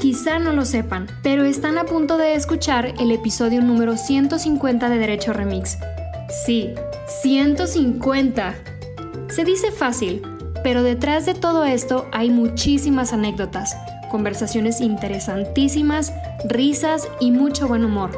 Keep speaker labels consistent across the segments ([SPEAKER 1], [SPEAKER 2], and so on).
[SPEAKER 1] Quizá no lo sepan, pero están a punto de escuchar el episodio número 150 de Derecho Remix. Sí, 150. Se dice fácil, pero detrás de todo esto hay muchísimas anécdotas, conversaciones interesantísimas, risas y mucho buen humor.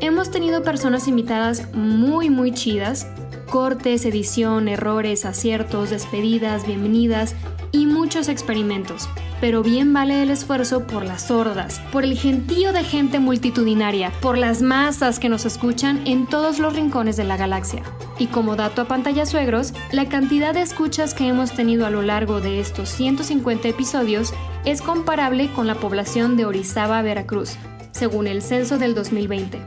[SPEAKER 1] Hemos tenido personas invitadas muy muy chidas, cortes, edición, errores, aciertos, despedidas, bienvenidas y muchos experimentos pero bien vale el esfuerzo por las sordas, por el gentío de gente multitudinaria, por las masas que nos escuchan en todos los rincones de la galaxia. Y como dato a pantalla suegros, la cantidad de escuchas que hemos tenido a lo largo de estos 150 episodios es comparable con la población de Orizaba, Veracruz, según el censo del 2020.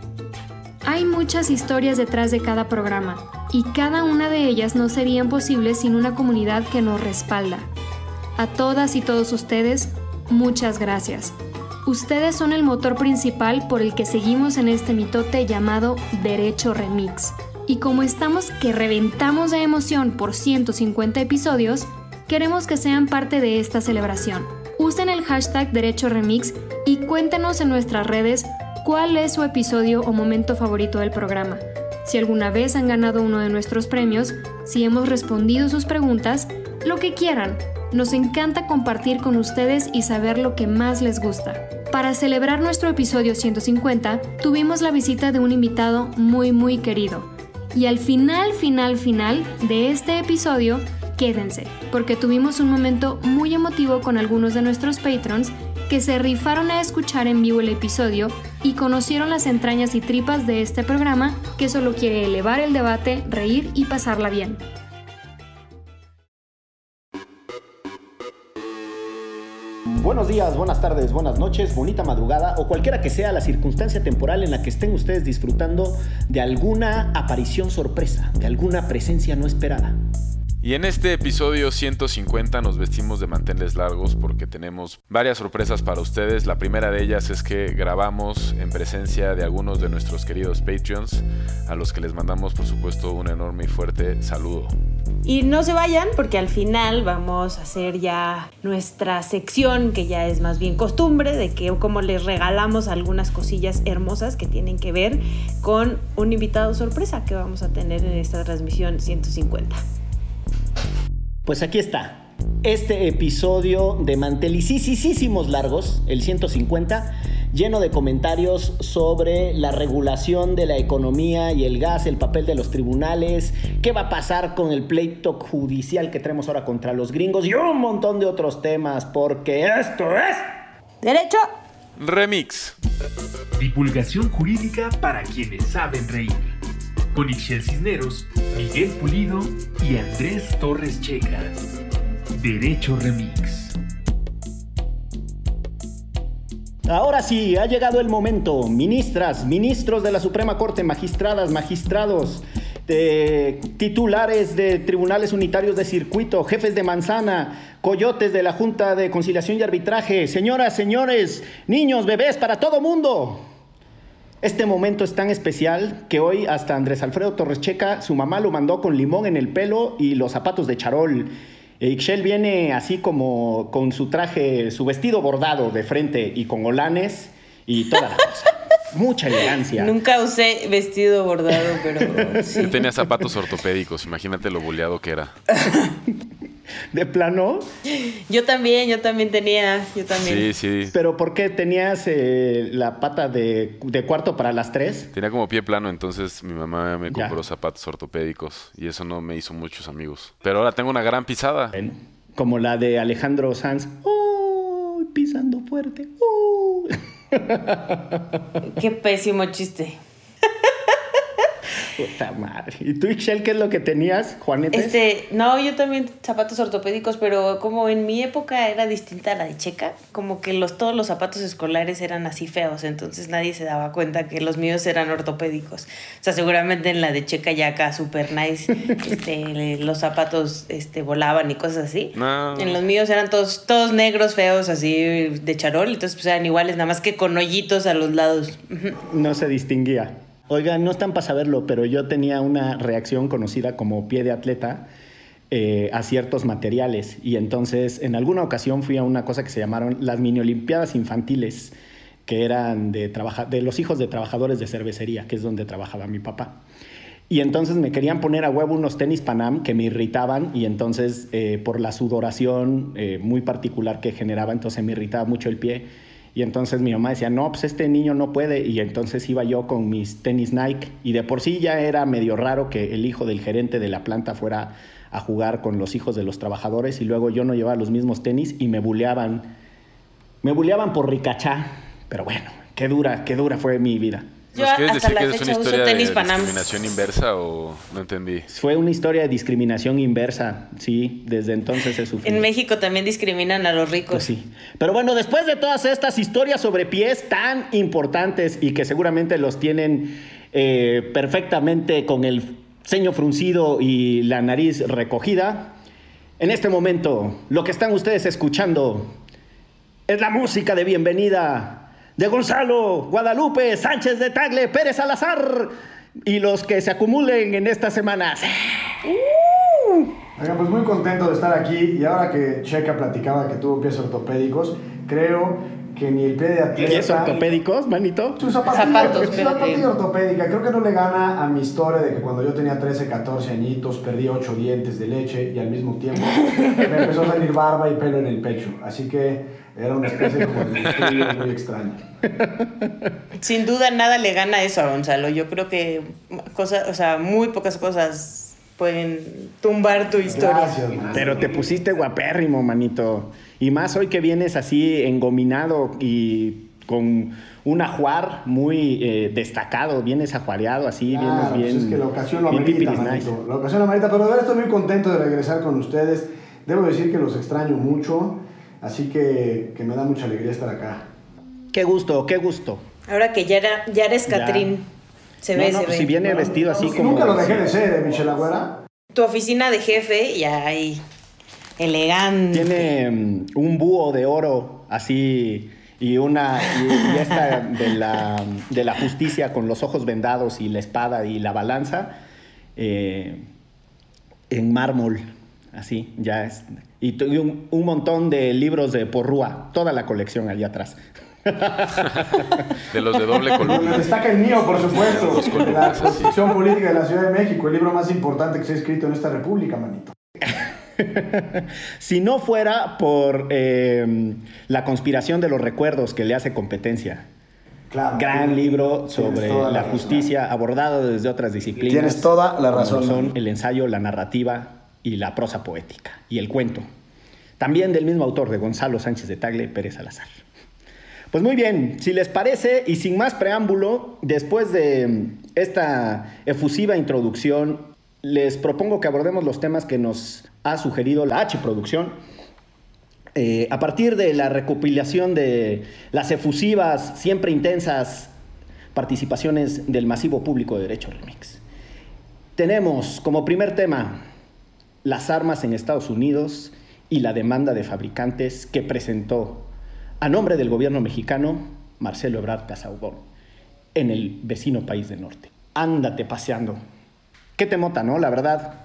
[SPEAKER 1] Hay muchas historias detrás de cada programa, y cada una de ellas no serían posibles sin una comunidad que nos respalda, a todas y todos ustedes, muchas gracias. Ustedes son el motor principal por el que seguimos en este mitote llamado Derecho Remix. Y como estamos que reventamos de emoción por 150 episodios, queremos que sean parte de esta celebración. Usen el hashtag Derecho Remix y cuéntenos en nuestras redes cuál es su episodio o momento favorito del programa. Si alguna vez han ganado uno de nuestros premios, si hemos respondido sus preguntas, lo que quieran nos encanta compartir con ustedes y saber lo que más les gusta. Para celebrar nuestro episodio 150, tuvimos la visita de un invitado muy muy querido. Y al final, final, final de este episodio, quédense, porque tuvimos un momento muy emotivo con algunos de nuestros patrons que se rifaron a escuchar en vivo el episodio y conocieron las entrañas y tripas de este programa que solo quiere elevar el debate, reír y pasarla bien.
[SPEAKER 2] Buenos días, buenas tardes, buenas noches, bonita madrugada o cualquiera que sea la circunstancia temporal en la que estén ustedes disfrutando de alguna aparición sorpresa, de alguna presencia no esperada.
[SPEAKER 3] Y en este episodio 150 nos vestimos de manteles largos porque tenemos varias sorpresas para ustedes. La primera de ellas es que grabamos en presencia de algunos de nuestros queridos Patreons, a los que les mandamos por supuesto un enorme y fuerte saludo.
[SPEAKER 4] Y no se vayan porque al final vamos a hacer ya nuestra sección que ya es más bien costumbre de que como les regalamos algunas cosillas hermosas que tienen que ver con un invitado sorpresa que vamos a tener en esta transmisión 150.
[SPEAKER 2] Pues aquí está. Este episodio de Mantelicísimos Largos, el 150, lleno de comentarios sobre la regulación de la economía y el gas, el papel de los tribunales, qué va a pasar con el pleito judicial que tenemos ahora contra los gringos y un montón de otros temas, porque esto es...
[SPEAKER 4] Derecho.
[SPEAKER 3] Remix.
[SPEAKER 5] Divulgación jurídica para quienes saben reír con Ixel Cisneros, Miguel Pulido y Andrés Torres Checa. Derecho Remix.
[SPEAKER 2] Ahora sí, ha llegado el momento. Ministras, ministros de la Suprema Corte, magistradas, magistrados, titulares de tribunales unitarios de circuito, jefes de manzana, coyotes de la Junta de Conciliación y Arbitraje, señoras, señores, niños, bebés, para todo mundo. Este momento es tan especial que hoy hasta Andrés Alfredo Torres Checa, su mamá lo mandó con limón en el pelo y los zapatos de charol. Ixchel viene así como con su traje, su vestido bordado de frente y con olanes y toda la cosa. Mucha elegancia.
[SPEAKER 4] Nunca usé vestido bordado, pero sí.
[SPEAKER 3] Tenía zapatos ortopédicos, imagínate lo boleado que era.
[SPEAKER 2] ¿De plano?
[SPEAKER 4] Yo también, yo también tenía, yo también.
[SPEAKER 3] Sí, sí.
[SPEAKER 2] ¿Pero por qué tenías eh, la pata de, cuarto para las tres?
[SPEAKER 3] Tenía como pie plano, entonces mi mamá me compró zapatos ortopédicos y eso no me hizo muchos amigos. Pero ahora tengo una gran pisada.
[SPEAKER 2] Como la de Alejandro Sanz. ¡Oh! Pisando fuerte. ¡Oh!
[SPEAKER 4] Qué pésimo chiste.
[SPEAKER 2] Puta madre. ¿Y tú, Ixchel, qué es lo que tenías, Juanete?
[SPEAKER 4] Este, no, yo también zapatos ortopédicos, pero como en mi época era distinta a la de Checa, como que los, todos los zapatos escolares eran así feos, entonces nadie se daba cuenta que los míos eran ortopédicos. O sea, seguramente en la de Checa ya acá super nice, este, los zapatos este, volaban y cosas así. En los míos eran todos, todos negros, feos, así de charol, entonces pues eran iguales, nada más que con hoyitos a los lados.
[SPEAKER 2] No se distinguía. Oigan, no están para saberlo, pero yo tenía una reacción conocida como pie de atleta. eh, a ciertos materiales. Y entonces, en alguna ocasión fui a una cosa que se llamaron las mini olimpiadas infantiles, que eran de, los hijos de trabajadores de cervecería, que es donde trabajaba mi papá. Y entonces me querían poner a huevo unos tenis Panam que me irritaban y entonces eh, por la sudoración eh, muy particular que generaba, entonces me irritaba mucho el pie. Y entonces mi mamá decía, no, pues este niño no puede. Y entonces iba yo con mis tenis Nike. Y de por sí ya era medio raro que el hijo del gerente de la planta fuera a jugar con los hijos de los trabajadores y luego yo no llevaba los mismos tenis y me buleaban. Me buleaban por ricachá, pero bueno, qué dura, qué dura fue mi vida.
[SPEAKER 3] ¿Nos quieres decir que es una historia de discriminación inversa o no entendí?
[SPEAKER 2] Fue una historia de discriminación inversa, sí, desde entonces se sufrió.
[SPEAKER 4] En México también discriminan a los ricos. Pues
[SPEAKER 2] sí. Pero bueno, después de todas estas historias sobre pies tan importantes y que seguramente los tienen eh, perfectamente con el ceño fruncido y la nariz recogida. En este momento, lo que están ustedes escuchando es la música de bienvenida de Gonzalo, Guadalupe, Sánchez de Tagle, Pérez Salazar y los que se acumulen en estas semanas.
[SPEAKER 6] Uh. pues muy contento de estar aquí y ahora que Checa platicaba que tuvo pies ortopédicos, creo que ni el pie de atleta.
[SPEAKER 2] ¿Pies ortopédicos, manito?
[SPEAKER 6] Su zapatilla, su zapatilla ortopédica. Creo que no le gana a mi historia de que cuando yo tenía 13, 14 añitos perdí 8 dientes de leche y al mismo tiempo me empezó a salir barba y pelo en el pecho. Así que era una especie de muy extraño.
[SPEAKER 4] Sin duda nada le gana eso a Gonzalo. Yo creo que cosas, o sea, muy pocas cosas pueden tumbar tu historia.
[SPEAKER 2] Pero te pusiste guapérrimo, manito. Y más hoy que vienes así engominado y con un ajuar muy eh, destacado, vienes ajuareado así, vienes
[SPEAKER 6] pues
[SPEAKER 2] bien.
[SPEAKER 6] es que la ocasión lo amerita, manito. La ocasión lo amerita, pero de verdad estoy muy contento de regresar con ustedes. Debo decir que los extraño mucho, así que, que me da mucha alegría estar acá.
[SPEAKER 2] Qué gusto, qué gusto.
[SPEAKER 4] Ahora que ya, era, ya eres Catrín, se ve, se
[SPEAKER 2] pues Si viene vestido así como...
[SPEAKER 6] Nunca lo dejé de ser, ¿eh, Michelle Agüera?
[SPEAKER 4] Tu oficina de jefe y ahí elegante.
[SPEAKER 2] Tiene mm, un búho de oro así y una y, esta de la, de la, justicia con los ojos vendados y la espada y la balanza eh, en mármol así ya es y, un, un, montón de libros de porrúa toda la colección allá atrás
[SPEAKER 3] de los de doble columna.
[SPEAKER 6] Destaca el mío, por supuesto. La Constitución Política de la Ciudad de México, el libro más importante que se ha escrito en esta república, manito.
[SPEAKER 2] si no fuera por eh, la conspiración de los recuerdos que le hace competencia. Claro, Gran libro sobre la, justicia abordado desde otras disciplinas.
[SPEAKER 6] Tienes toda la razón.
[SPEAKER 2] Son el ensayo, la narrativa y la prosa poética y el cuento. También del mismo autor de Gonzalo Sánchez de Tagle, Pérez Salazar. Pues muy bien, si les parece y sin más preámbulo, después de esta efusiva introducción les propongo que abordemos los temas que nos ha sugerido la H Producción. Eh, a partir de la recopilación de las efusivas, siempre intensas participaciones del masivo público de Derecho Remix. Tenemos como primer tema las armas en Estados Unidos y la demanda de fabricantes que presentó a nombre del gobierno mexicano Marcelo Ebrard Casaubon en el vecino país del norte. Ándate paseando qué te mota, ¿no? La verdad.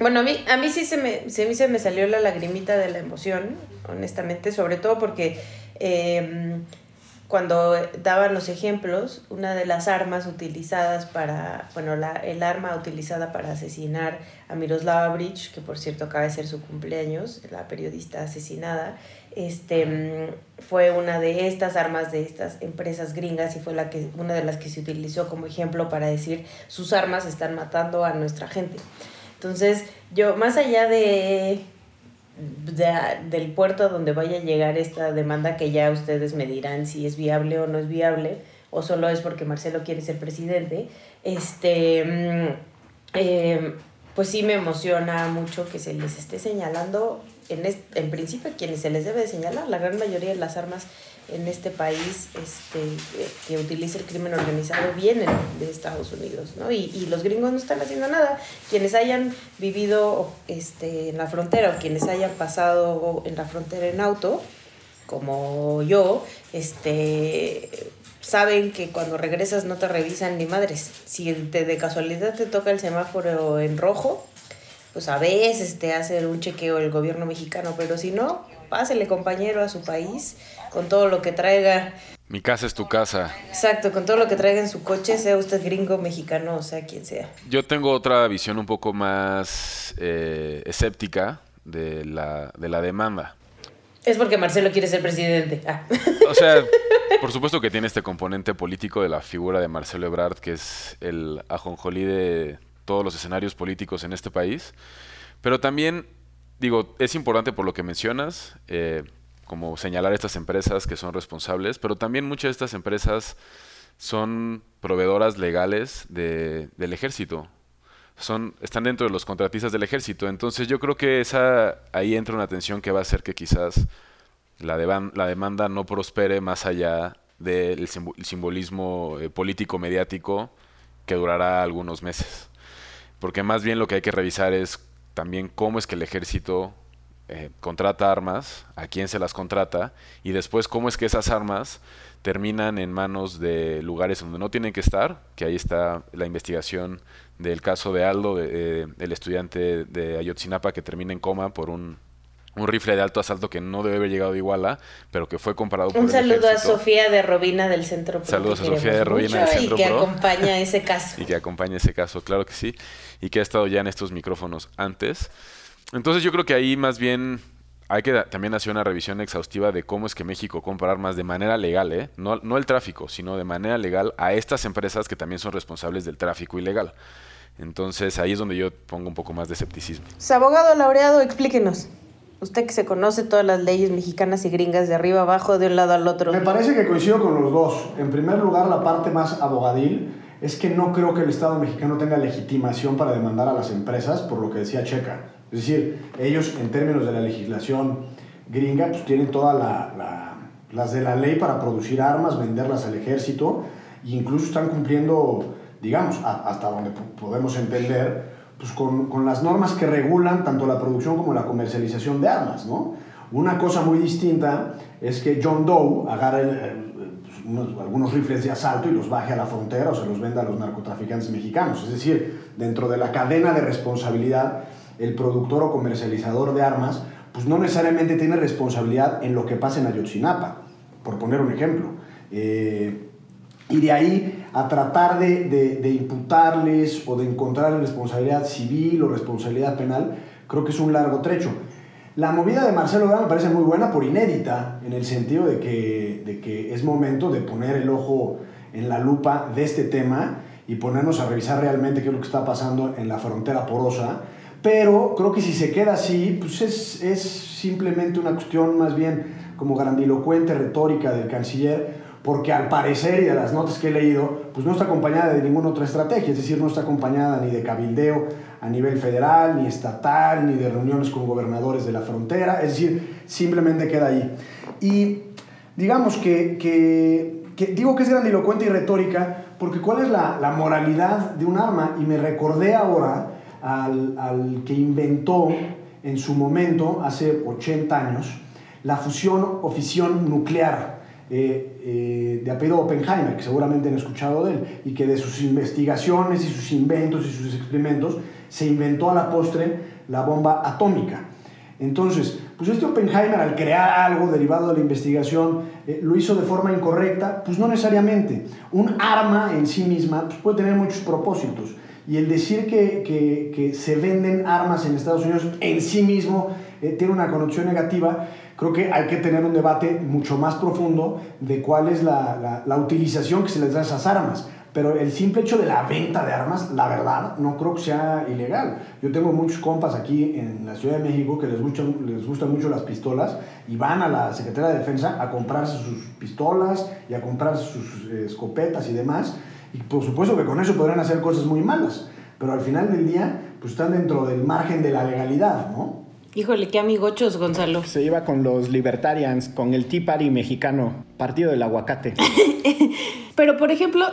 [SPEAKER 4] Bueno, a mí, a mí sí se me, se, se me salió la lagrimita de la emoción, honestamente, sobre todo porque em, cuando daban los ejemplos, una de las armas utilizadas para, bueno, la, el arma utilizada para asesinar a Miroslava Bridge, que por cierto acaba de ser su cumpleaños, la periodista asesinada, este, mm, fue una de estas armas de estas empresas gringas y fue la que, una de las que se utilizó como ejemplo para decir sus armas están matando a nuestra gente. Entonces, yo, más allá de, del puerto donde vaya a llegar esta demanda, que ya ustedes me dirán si es viable o no es viable, o solo es porque Marcelo quiere ser presidente, este, mm, eh, pues sí me emociona mucho que se les esté señalando en, en principio quienes se les debe de señalar, la gran mayoría de las armas en este país este, que utiliza el crimen organizado vienen de Estados Unidos, ¿no? Y, y, los gringos no están haciendo nada. Quienes hayan vivido este, en la frontera o quienes hayan pasado en la frontera en auto, como yo, este, saben que cuando regresas no te revisan ni madres. Si te, de casualidad te toca el semáforo en rojo, pues a veces te hace un chequeo el gobierno mexicano, pero si no, pásele compañero a su país con todo lo que traiga.
[SPEAKER 3] Mi casa es tu casa.
[SPEAKER 4] Exacto, con todo lo que traiga en su coche, sea usted gringo, mexicano, o sea quien sea.
[SPEAKER 3] Yo tengo otra visión un poco más eh, escéptica de la, de la demanda.
[SPEAKER 4] Es porque Marcelo quiere ser presidente. Ah.
[SPEAKER 3] O sea, por supuesto que tiene este componente político de la figura de Marcelo Ebrard, que es el ajonjolí de todos los escenarios políticos en este país. Pero también, digo, es importante por lo que mencionas, eh, como señalar estas empresas que son responsables, pero también muchas de estas empresas son proveedoras legales de, del ejército. Son, están dentro de los contratistas del ejército. Entonces yo creo que esa ahí entra una tensión que va a hacer que quizás la, la demanda no prospere más allá del simbolismo eh, político mediático que durará algunos meses. Porque más bien lo que hay que revisar es también cómo es que el ejército eh, contrata armas, a quién se las contrata y después cómo es que esas armas terminan en manos de lugares donde no tienen que estar, que ahí está la investigación del caso de Aldo, de, el estudiante de Ayotzinapa que termina en coma por un un rifle de alto asalto que no debe haber llegado de Iguala, pero que fue comparado
[SPEAKER 4] por Un saludo a Sofía de Robina del Centro Pro.
[SPEAKER 3] Saludos a Sofía de Robina del Centro
[SPEAKER 4] Y que acompaña ese caso.
[SPEAKER 3] y que acompaña ese caso, claro que sí. Y que ha estado ya en estos micrófonos antes. Entonces yo creo que ahí más bien hay que también hacer una revisión exhaustiva de cómo es que México compra armas de manera legal, ¿eh? no, no el tráfico, sino de manera legal a estas empresas que también son responsables del tráfico ilegal. Entonces ahí es donde yo pongo un poco más de escepticismo.
[SPEAKER 4] abogado laureado, explíquenos. Usted que se conoce todas las leyes mexicanas y gringas de arriba abajo, de un lado al otro.
[SPEAKER 6] Me parece que coincido con los dos. En primer lugar, la parte más abogadil es que no creo que el Estado mexicano tenga legitimación para demandar a las empresas por lo que decía Checa. Es decir, ellos en términos de la legislación gringa, pues tienen todas la, las de la ley para producir armas, venderlas al ejército, e incluso están cumpliendo, digamos, hasta donde podemos entender, pues con, con, las normas que regulan tanto la producción como la comercialización de armas, ¿no? Una cosa muy distinta es que John Doe agarre pues, algunos rifles de asalto y los baje a la frontera o se los venda a los narcotraficantes mexicanos. Es decir, dentro de la cadena de responsabilidad, el productor o comercializador de armas, pues no necesariamente tiene responsabilidad en lo que pasa en Ayotzinapa, por poner un ejemplo. Eh, y de ahí a tratar de, de, imputarles o de encontrar responsabilidad civil o responsabilidad penal, creo que es un largo trecho. La movida de Marcelo Ebrard me parece muy buena por inédita, en el sentido de que, de que es momento de poner el ojo en la lupa de este tema y ponernos a revisar realmente qué es lo que está pasando en la frontera porosa. Pero creo que si se queda así, pues es, es simplemente una cuestión más bien como grandilocuente retórica del canciller porque al parecer y de las notas que he leído, pues no está acompañada de ninguna otra estrategia, es decir, no está acompañada ni de cabildeo a nivel federal, ni estatal, ni de reuniones con gobernadores de la frontera, es decir, simplemente queda ahí. Y digamos que, que, digo que es grandilocuente y retórica, porque ¿cuál es la, la moralidad de un arma? Y me recordé ahora al, al que inventó en su momento, hace 80 años, la fusión o fisión nuclear eh, eh, de apellido Oppenheimer, que seguramente han escuchado de él, y que de sus investigaciones y sus inventos y sus experimentos se inventó a la postre la bomba atómica. Entonces, pues este Oppenheimer al crear algo derivado de la investigación eh, lo hizo de forma incorrecta, pues no necesariamente. Un arma en sí misma pues puede tener muchos propósitos. Y el decir que, que, se venden armas en Estados Unidos en sí mismo tiene una connotación negativa, creo que hay que tener un debate mucho más profundo de cuál es la, la, utilización que se les da a esas armas. Pero el simple hecho de la venta de armas, la verdad, no creo que sea ilegal. Yo tengo muchos compas aquí en la Ciudad de México que les gustan, les gustan mucho las pistolas y van a la Secretaría de Defensa a comprarse sus pistolas y a comprarse sus eh, escopetas y demás. Y por supuesto que con eso podrían hacer cosas muy malas. Pero al final del día, pues están dentro del margen de la legalidad, ¿no?
[SPEAKER 4] Híjole, qué amigochos, Gonzalo.
[SPEAKER 2] Se iba con los libertarians, con el Tea Party mexicano, partido del aguacate.
[SPEAKER 4] Pero, por ejemplo,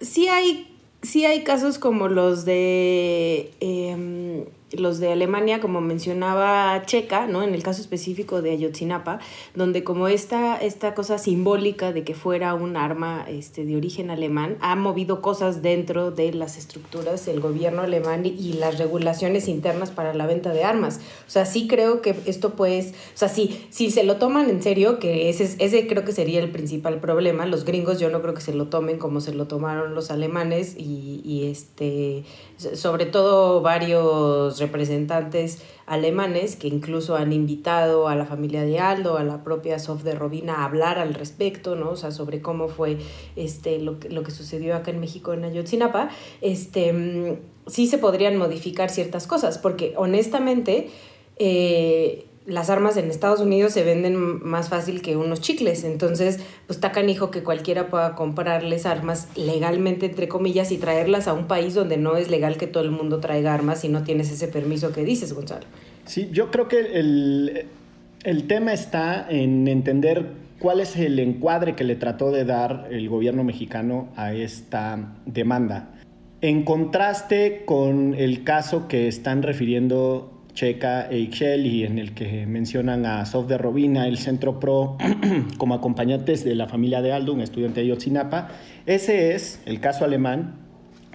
[SPEAKER 4] sí hay, sí hay casos como los de em, los de Alemania, como mencionaba Checa, ¿no? En el caso específico de Ayotzinapa, donde como esta, esta cosa simbólica de que fuera un arma este, de origen alemán, ha movido cosas dentro de las estructuras del gobierno alemán y las regulaciones internas para la venta de armas. O sea, sí creo que esto pues, o sea, sí, si se lo toman en serio, que ese, ese creo que sería el principal problema, los gringos yo no creo que se lo tomen como se lo tomaron los alemanes y, y este, sobre todo varios representantes alemanes que incluso han invitado a la familia de Aldo, a la propia Sof de Robina a hablar al respecto, ¿no? O sea, sobre cómo fue este, lo, que, lo que sucedió acá en México en Ayotzinapa, este, mm, sí se podrían modificar ciertas cosas, porque honestamente... Eh, las armas en Estados Unidos se venden más fácil que unos chicles. Entonces, pues está canijo que cualquiera pueda comprarles armas legalmente, entre comillas, y traerlas a un país donde no es legal que todo el mundo traiga armas y no tienes ese permiso que dices, Gonzalo.
[SPEAKER 2] Sí, yo creo que el, el tema está en entender cuál es el encuadre que le trató de dar el gobierno mexicano a esta demanda. En contraste con el caso que están refiriendo Checa e Ixchel y en el que mencionan a Sof de Robina, el Centro Pro, como acompañantes de la familia de Aldo, un estudiante de Yotzinapa. Ese es el caso alemán,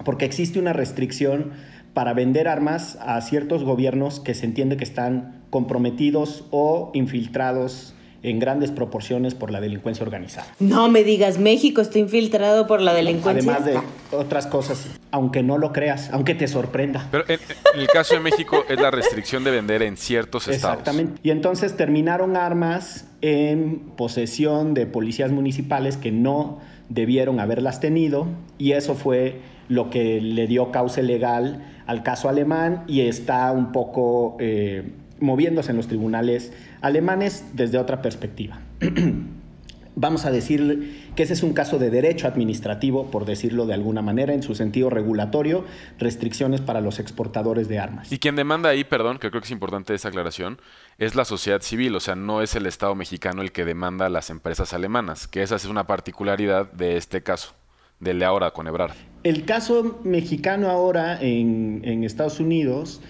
[SPEAKER 2] porque existe una restricción para vender armas a ciertos gobiernos que se entiende que están comprometidos o infiltrados en grandes proporciones por la delincuencia organizada.
[SPEAKER 4] No me digas, México está infiltrado por la delincuencia.
[SPEAKER 2] Además de otras cosas, aunque no lo creas, aunque te sorprenda.
[SPEAKER 3] Pero en, el caso de México es la restricción de vender en ciertos estados.
[SPEAKER 2] Exactamente. Y entonces terminaron armas en posesión de policías municipales que no debieron haberlas tenido y eso fue lo que le dio cauce legal al caso alemán y está un poco eh, moviéndose en los tribunales alemanes desde otra perspectiva. Vamos a decir que ese es un caso de derecho administrativo, por decirlo de alguna manera, en su sentido regulatorio, restricciones para los exportadores de armas.
[SPEAKER 3] Y quien demanda ahí, perdón, que creo que es importante esa aclaración, es la sociedad civil, o sea, no es el Estado mexicano el que demanda a las empresas alemanas, que esa es una particularidad de este caso, del de ahora con Ebrard.
[SPEAKER 2] El caso mexicano ahora en, en Estados Unidos,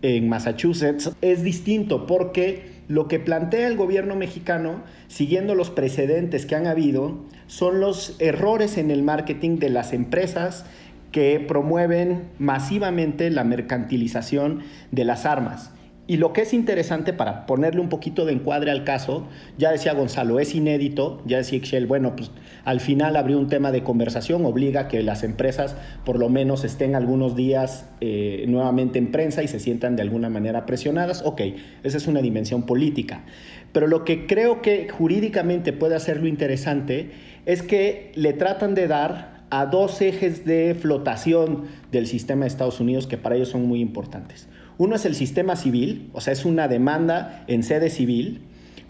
[SPEAKER 2] en Massachusetts, es distinto porque lo que plantea el gobierno mexicano, siguiendo los precedentes que han habido, son los errores en el marketing de las empresas que promueven masivamente la mercantilización de las armas. Y lo que es interesante para ponerle un poquito de encuadre al caso, ya decía Gonzalo, es inédito, ya decía Excel, bueno, pues al final abrió un tema de conversación, obliga a que las empresas por lo menos estén algunos días eh, nuevamente en prensa y se sientan de alguna manera presionadas. Ok, esa es una dimensión política. Pero lo que creo que jurídicamente puede hacerlo interesante es que le tratan de dar a dos ejes de flotación del sistema de Estados Unidos que para ellos son muy importantes. Uno es el sistema civil, o sea, es una demanda en sede civil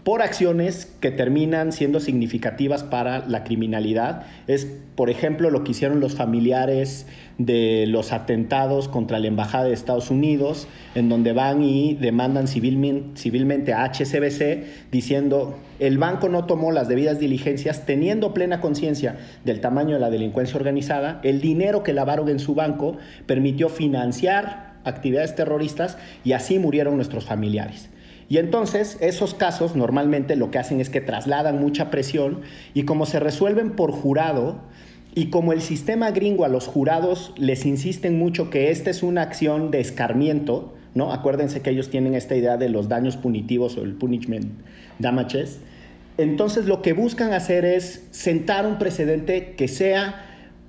[SPEAKER 2] por acciones que terminan siendo significativas para la criminalidad. Es, por ejemplo, lo que hicieron los familiares de los atentados contra la Embajada de Estados Unidos, en donde van y demandan civilmente, a HCBC diciendo el banco no tomó las debidas diligencias teniendo plena conciencia del tamaño de la delincuencia organizada, el dinero que lavaron en su banco permitió financiar actividades terroristas y así murieron nuestros familiares. Y entonces esos casos normalmente lo que hacen es que trasladan mucha presión y como se resuelven por jurado, y como el sistema gringo a los jurados les insisten mucho que esta es una acción de escarmiento, ¿no? Acuérdense que ellos tienen esta idea de los daños punitivos o el punishment damages. Entonces lo que buscan hacer es sentar un precedente que sea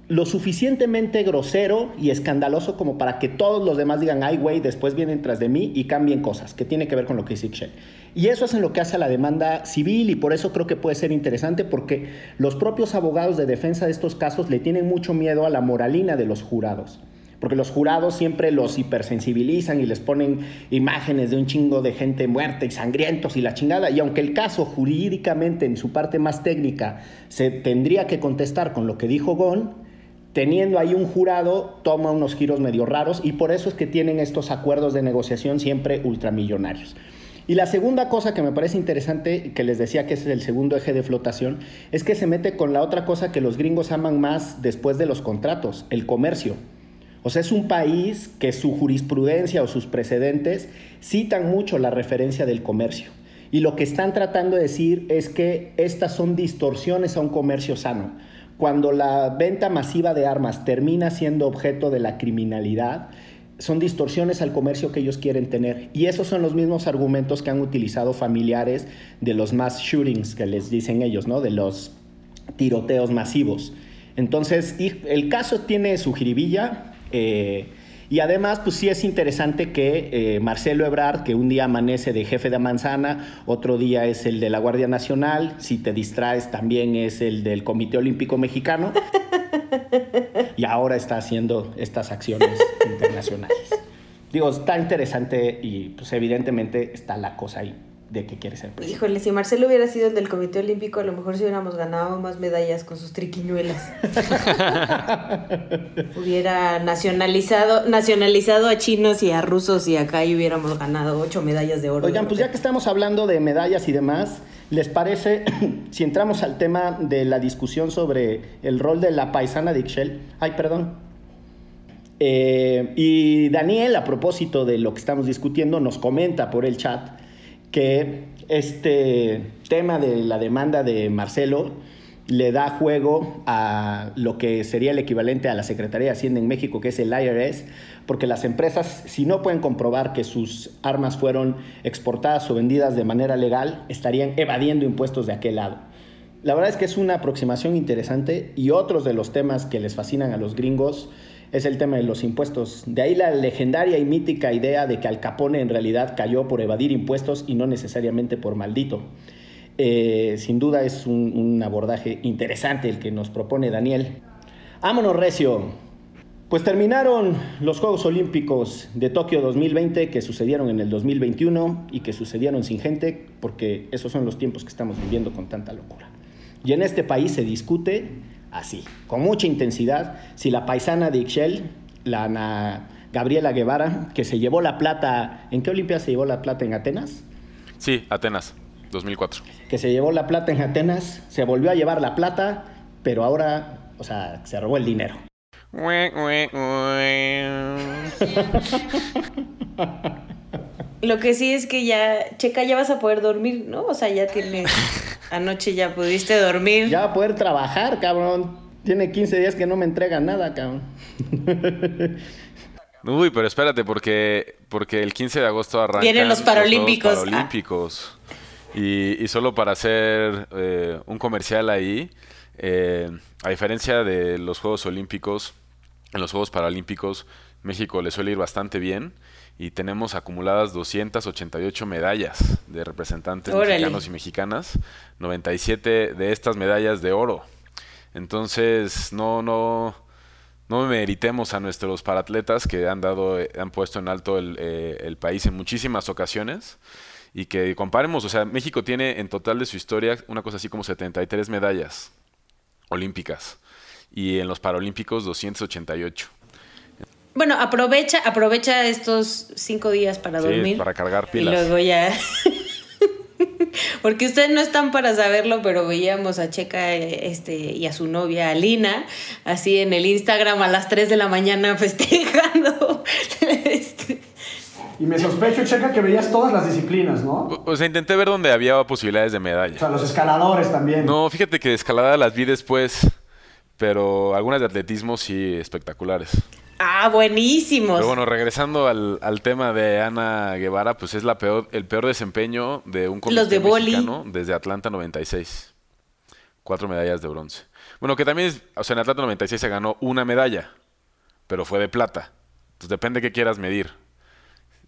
[SPEAKER 2] lo suficientemente grosero y escandaloso como para que todos los demás digan, ay, güey, después vienen tras de mí y cambien cosas, que tiene que ver con lo que dice Ixchel. Y eso es en lo que hace a la demanda civil y por eso creo que puede ser interesante porque los propios abogados de defensa de estos casos le tienen mucho miedo a la moralina de los jurados. Porque los jurados siempre los hipersensibilizan y les ponen imágenes de un chingo de gente muerta y sangrientos y la chingada. Y aunque el caso jurídicamente en su parte más técnica se tendría que contestar con lo que dijo Gon, teniendo ahí un jurado, toma unos giros medio raros y por eso es que tienen estos acuerdos de negociación siempre ultramillonarios. Y la segunda cosa que me parece interesante, que les decía que es el segundo eje de flotación, es que se mete con la otra cosa que los gringos aman más después de los contratos, el comercio. O sea, es un país que su jurisprudencia o sus precedentes citan mucho la referencia del comercio. Y lo que están tratando de decir es que estas son distorsiones a un comercio sano. Cuando la venta masiva de armas termina siendo objeto de la criminalidad, son distorsiones al comercio que ellos quieren tener. Y esos son los mismos argumentos que han utilizado familiares de los mass shootings que les dicen ellos, ¿no? De los tiroteos masivos. Entonces, el caso tiene su jiribilla. Eh, y además, pues sí es interesante que eh, Marcelo Ebrard, que un día amanece de jefe de manzana, otro día es el de la Guardia Nacional, si te distraes también es el del Comité Olímpico Mexicano, y ahora está haciendo estas acciones internacionales. Digo, está interesante y pues evidentemente está la cosa ahí de que quiere ser presidente.
[SPEAKER 4] Híjole, si Marcelo hubiera sido el del Comité Olímpico, a lo mejor si hubiéramos ganado más medallas con sus triquiñuelas. hubiera nacionalizado, nacionalizado a chinos y a rusos y acá y hubiéramos ganado ocho medallas de oro.
[SPEAKER 2] Oigan, pues ya que estamos hablando de medallas y demás, ¿les parece si entramos al tema de la discusión sobre el rol de la paisana de Ixchel? Ay, perdón. Eh, y Daniel, a propósito de lo que estamos discutiendo, nos comenta por el chat que este tema de la demanda de Marcelo le da juego a lo que sería el equivalente a la Secretaría de Hacienda en México, que es el IRS, porque las empresas, si no pueden comprobar que sus armas fueron exportadas o vendidas de manera legal, estarían evadiendo impuestos de aquel lado. La verdad es que es una aproximación interesante y otros de los temas que les fascinan a los gringos es el tema de los impuestos. De ahí la legendaria y mítica idea de que Al Capone en realidad cayó por evadir impuestos y no necesariamente por maldito. Eh, sin duda es un, abordaje interesante el que nos propone Daniel. Ámonos, Recio. Pues terminaron los Juegos Olímpicos de Tokio 2020 que sucedieron en el 2021 y que sucedieron sin gente porque esos son los tiempos que estamos viviendo con tanta locura. Y en este país se discute así, con mucha intensidad, si la paisana de Ixchel, la Ana Gabriela Guevara, que se llevó la plata, ¿en qué Olimpia se llevó la plata en Atenas?
[SPEAKER 3] Sí, Atenas, 2004.
[SPEAKER 2] Que se llevó la plata en Atenas, se volvió a llevar la plata, pero ahora, o sea, se robó el dinero.
[SPEAKER 4] Lo que sí es que ya, Checa, ya vas a poder dormir, ¿no? O sea, ya tienes. Anoche ya pudiste dormir.
[SPEAKER 2] Ya va a poder trabajar, cabrón. Tiene 15 días que no me entrega nada, cabrón.
[SPEAKER 3] Uy, pero espérate, porque, porque el 15 de agosto arrancan
[SPEAKER 4] Vienen los Paralímpicos.
[SPEAKER 3] Los Paralímpicos. Y, y, solo para hacer eh, un comercial ahí, eh, a diferencia de los Juegos Olímpicos, en los Juegos Paralímpicos, México le suele ir bastante bien y tenemos acumuladas 288 medallas de representantes mexicanos y mexicanas, 97 de estas medallas de oro. Entonces, no, no, no meritemos a nuestros paratletas que han dado, han puesto en alto el, eh, el país en muchísimas ocasiones y que comparemos, o sea, México tiene en total de su historia una cosa así como 73 medallas olímpicas y en los Paralímpicos 288.
[SPEAKER 4] Bueno, aprovecha, aprovecha estos cinco días para dormir.
[SPEAKER 3] para cargar pilas.
[SPEAKER 4] Y luego ya. Porque ustedes no están para saberlo, pero veíamos a Checa este, y a su novia Alina, así en el Instagram a las 3 de la mañana festejando. este.
[SPEAKER 6] Y me sospecho, Checa, que veías todas las disciplinas, ¿no?
[SPEAKER 3] O sea, intenté ver dónde había posibilidades de medalla.
[SPEAKER 6] O sea, los escaladores también.
[SPEAKER 3] No, fíjate que de escalada las vi después, pero algunas de atletismo sí espectaculares.
[SPEAKER 4] Ah, buenísimos.
[SPEAKER 3] Pero bueno, regresando al, al, tema de Ana Guevara, pues es la peor, el peor desempeño de un
[SPEAKER 4] Los de
[SPEAKER 3] mexicano desde Atlanta 96. Cuatro medallas de bronce. Bueno, que también, es, o sea, en Atlanta 96 se ganó una medalla, pero fue de plata. Entonces depende qué quieras medir.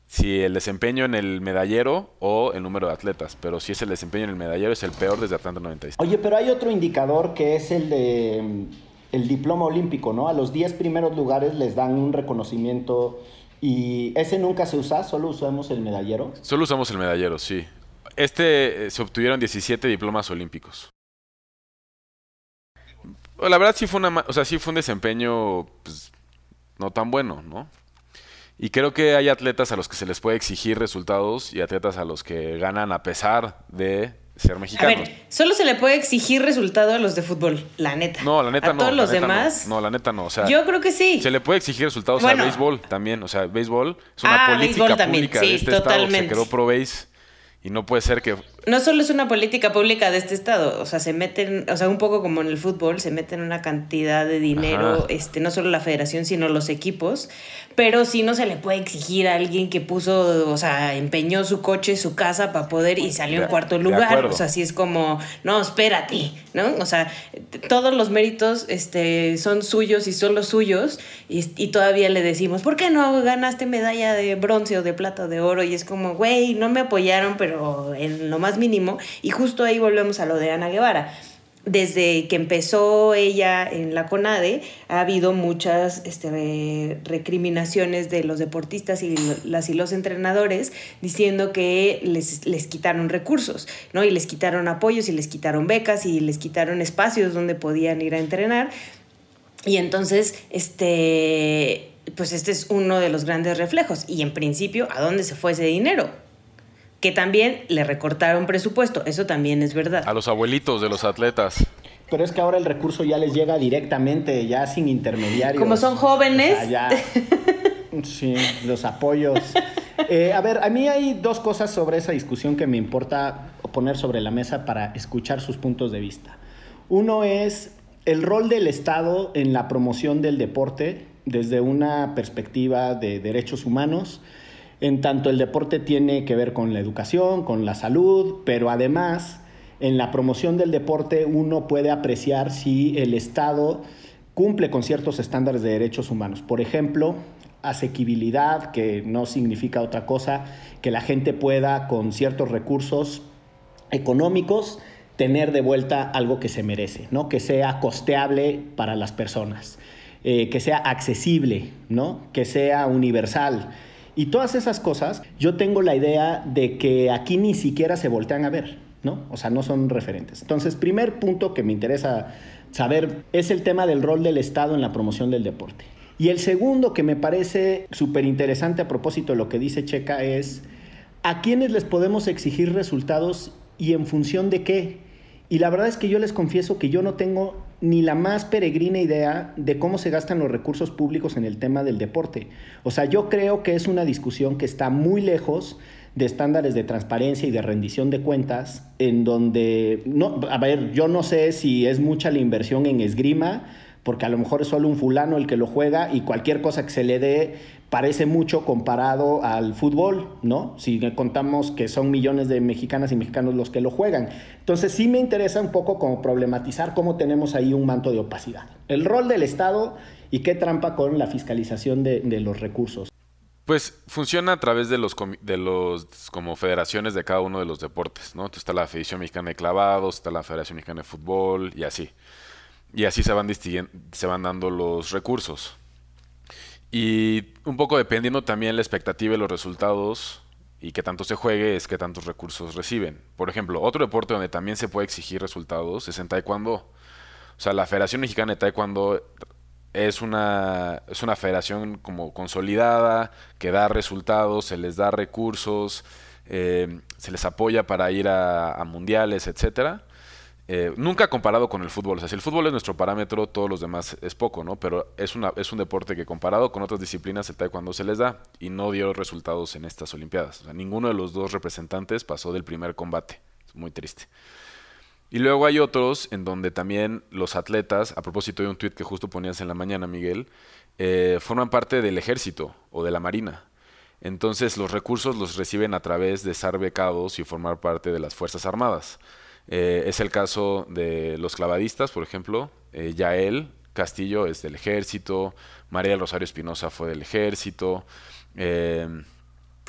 [SPEAKER 3] Si el desempeño en el medallero o el número de atletas. Pero si es el desempeño en el medallero, es el peor desde Atlanta 96.
[SPEAKER 2] Oye, pero hay otro indicador que es el de el diploma olímpico, ¿no? A los 10 primeros lugares les dan un reconocimiento y ese nunca se usa, solo usamos el medallero.
[SPEAKER 3] Solo usamos el medallero, sí. Este se obtuvieron 17 diplomas olímpicos. La verdad sí fue una, o sea, sí fue un desempeño pues, no tan bueno, ¿no? Y creo que hay atletas a los que se les puede exigir resultados y atletas a los que ganan a pesar de ser mexicanos.
[SPEAKER 4] A ver, solo se le puede exigir resultado a los de fútbol, la neta.
[SPEAKER 3] No, la neta
[SPEAKER 4] a
[SPEAKER 3] no.
[SPEAKER 4] todos los demás.
[SPEAKER 3] No. No, la neta no. O sea,
[SPEAKER 4] yo creo que sí.
[SPEAKER 3] se le puede exigir resultados
[SPEAKER 4] Bueno.
[SPEAKER 3] al béisbol también. O sea, béisbol es una
[SPEAKER 4] Ah,
[SPEAKER 3] política
[SPEAKER 4] béisbol también,
[SPEAKER 3] pública
[SPEAKER 4] sí,
[SPEAKER 3] de este
[SPEAKER 4] totalmente.
[SPEAKER 3] estado. Se creó pro base y no puede ser que
[SPEAKER 4] No solo es una política pública de este estado, o sea, se meten, o sea, un poco como en el fútbol, se meten una cantidad de dinero,
[SPEAKER 3] Ajá.
[SPEAKER 4] este, no solo la federación, sino los equipos, pero sí no se le puede exigir a alguien que puso, o sea, empeñó su coche, su casa para poder y salió
[SPEAKER 3] De-
[SPEAKER 4] en cuarto lugar, o sea, sí es como, no, espérate, ¿no? O sea, todos los méritos, este, son suyos y solo suyos y, y todavía le decimos, ¿por qué no ganaste medalla de bronce o de plata o de oro? Y es como, güey, no me apoyaron, pero en lo más mínimo. Y justo ahí volvemos a lo de Ana Guevara. Desde que empezó ella en la CONADE, ha habido muchas este, recriminaciones de los deportistas y las y los entrenadores diciendo que les, les quitaron recursos, ¿no? Y les quitaron apoyos y les quitaron becas y les quitaron espacios donde podían ir a entrenar. Y entonces, este, pues este es uno de los grandes reflejos. Y en principio, ¿a dónde se fue ese dinero? Que también le recortaron presupuesto, eso también es verdad.
[SPEAKER 3] a los abuelitos de los atletas.
[SPEAKER 2] Pero es que ahora el recurso ya les llega directamente, ya sin intermediarios.
[SPEAKER 4] Como son jóvenes.
[SPEAKER 2] O sea, ya. Sí, los apoyos. Eh, a ver, a mí hay dos cosas sobre esa discusión que me importa poner sobre la mesa para escuchar sus puntos de vista. Uno es el rol del Estado en la promoción del deporte desde una perspectiva de derechos humanos. En tanto el deporte tiene que ver con la educación, con la salud, pero además en la promoción del deporte uno puede apreciar si el Estado cumple con ciertos estándares de derechos humanos. Por ejemplo, asequibilidad, que no significa otra cosa que la gente pueda con ciertos recursos económicos tener de vuelta algo que se merece, ¿no? Que sea costeable para las personas, eh, que sea accesible, ¿no? Que sea universal. Y todas esas cosas, yo tengo la idea de que aquí ni siquiera se voltean a ver, ¿no? O sea, no son referentes. Entonces, primer punto que me interesa saber es el tema del rol del Estado en la promoción del deporte. Y el segundo que me parece súper interesante a propósito de lo que dice Checa es a quiénes les podemos exigir resultados y en función de qué. Y la verdad es que yo les confieso que yo no tengo ni la más peregrina idea de cómo se gastan los recursos públicos en el tema del deporte. O sea, yo creo que es una discusión que está muy lejos de estándares de transparencia y de rendición de cuentas, en donde, no, a ver, yo no sé si es mucha la inversión en esgrima, porque a lo mejor es solo un fulano el que lo juega y cualquier cosa que se le dé parece mucho comparado al fútbol, ¿no? Si contamos que son millones de mexicanas y mexicanos los que lo juegan. Entonces sí me interesa un poco como problematizar cómo tenemos ahí un manto de opacidad. El rol del Estado y qué trampa con la fiscalización de, los recursos.
[SPEAKER 3] Pues funciona a través de los, de los como federaciones de cada uno de los deportes, ¿no? Entonces está la Federación Mexicana de Clavados, está la Federación Mexicana de Fútbol y así. Y así se van, se van dando los recursos. Y un poco dependiendo también la expectativa y los resultados y que tanto se juegue es que tantos recursos reciben. Por ejemplo, otro deporte donde también se puede exigir resultados es en Taekwondo. O sea, la Federación Mexicana de Taekwondo es una, es una federación como consolidada, que da resultados, se les da recursos, eh, se les apoya para ir a, a mundiales, etcétera. Eh, nunca comparado con el fútbol. O sea, si el fútbol es nuestro parámetro, todos los demás es poco, ¿no? Pero es, una, es un deporte que comparado con otras disciplinas, el taekwondo se les da y no dio resultados en estas Olimpiadas. Ninguno de los dos representantes pasó del primer combate. Es muy triste. Y luego hay otros en donde también los atletas, a propósito de un tuit que justo ponías en la mañana, Miguel, eh, forman parte del ejército o de la marina. Entonces los recursos los reciben a través de ser becados y formar parte de las Fuerzas Armadas. Eh, es el caso de los clavadistas, por ejemplo. Eh, Yael Castillo es del ejército, María del Rosario Espinosa fue del ejército. Eh,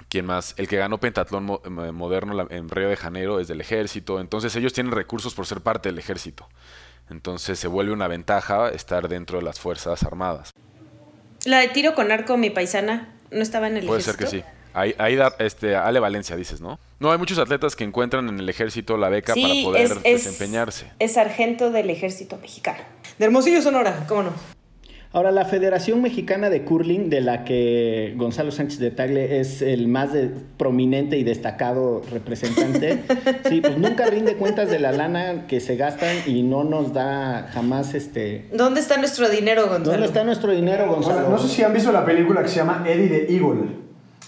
[SPEAKER 3] ¿Quién más? El que ganó pentatlón mo- eh, moderno en Río de Janeiro es del ejército. Entonces ellos tienen recursos por ser parte del ejército. Entonces se vuelve una ventaja estar dentro de las Fuerzas Armadas.
[SPEAKER 4] La de tiro con arco, mi paisana, ¿no estaba en el
[SPEAKER 3] Puede ser
[SPEAKER 4] ejército?
[SPEAKER 3] que sí. Ahí, ahí da, este, Ale Valencia, dices, ¿no? No, hay muchos atletas que encuentran en el ejército la beca para poder desempeñarse.
[SPEAKER 4] Es sargento del ejército mexicano. De Hermosillo, Sonora, ¿cómo no?
[SPEAKER 2] Ahora, la Federación Mexicana de Curling, de la que Gonzalo Sánchez de Tagle es el más prominente y destacado representante, sí, pues nunca rinde cuentas de la lana que se gastan y no nos da jamás este...
[SPEAKER 4] ¿Dónde está nuestro dinero, Gonzalo?
[SPEAKER 2] ¿Dónde está nuestro dinero, Gonzalo?
[SPEAKER 6] no sé si han visto la película que se llama Eddie the Eagle,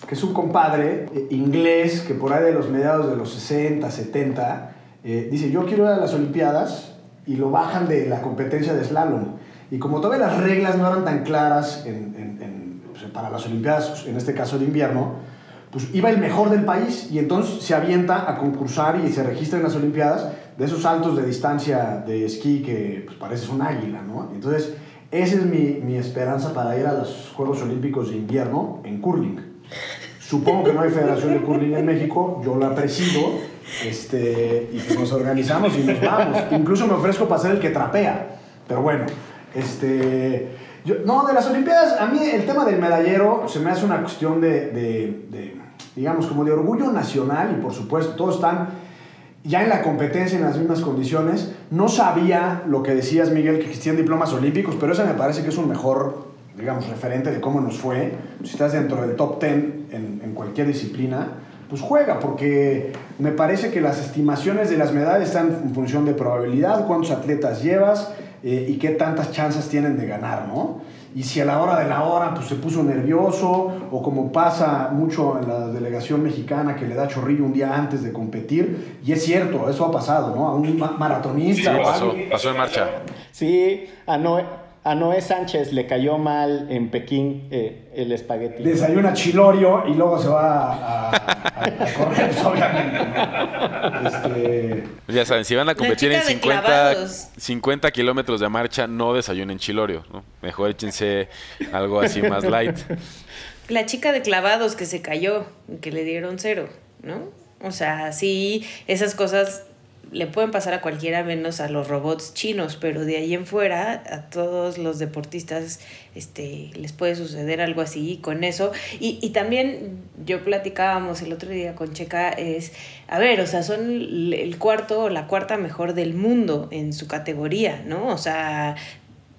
[SPEAKER 6] que es un compadre eh, inglés que por ahí de los mediados de los 60, 70, eh, dice, yo quiero ir a las Olimpiadas y lo bajan de la competencia de slalom y como todavía las reglas no eran tan claras pues, para las Olimpiadas, en este caso de invierno, pues iba el mejor del país y entonces se avienta a concursar y se registra en las Olimpiadas de esos saltos de distancia de esquí que pues, pareces un águila, ¿no? Entonces, esa es mi, mi esperanza para ir a los Juegos Olímpicos de invierno en curling. Supongo que no hay federación de curling en México, yo la presido, este, y pues nos organizamos y nos vamos. Incluso me ofrezco para ser el que trapea, pero bueno, este, no, de las Olimpiadas, a mí el tema del medallero se me hace una cuestión de, digamos, como de orgullo nacional y por supuesto todos están ya en la competencia en las mismas condiciones. No sabía lo que decías, Miguel, que existían diplomas olímpicos, pero ese me parece que es un mejor, digamos, referente de cómo nos fue. Si estás dentro del top 10 en, en cualquier disciplina, pues juega, porque me parece que las estimaciones de las medallas están en función de probabilidad, cuántos atletas llevas, eh, y qué tantas chances tienen de ganar, ¿no? Y si a la hora de la hora pues, se puso nervioso, o como pasa mucho en la delegación mexicana que le da chorrillo un día antes de competir, y es cierto, eso ha pasado, ¿no? A un maratonista.
[SPEAKER 3] Sí, pasó, pasó en marcha.
[SPEAKER 2] Sí, a Noé, a Noé Sánchez le cayó mal en Pekín eh, el espagueti.
[SPEAKER 6] Desayuna chilorio y luego se va a, correr, obviamente.
[SPEAKER 3] Este... Ya saben, si van a competir en 50, 50 kilómetros de marcha, no desayunen chilorio. ¿no? Mejor échense algo así más light.
[SPEAKER 4] La chica de clavados que se cayó, que le dieron cero, ¿no? O sea, sí, esas cosas le pueden pasar a cualquiera menos a los robots chinos, pero de ahí en fuera a todos los deportistas este, les puede suceder algo así con eso. Y, y también yo platicábamos el otro día con Checa, es, a ver, o sea, son el cuarto o la cuarta mejor del mundo en su categoría, ¿no? O sea,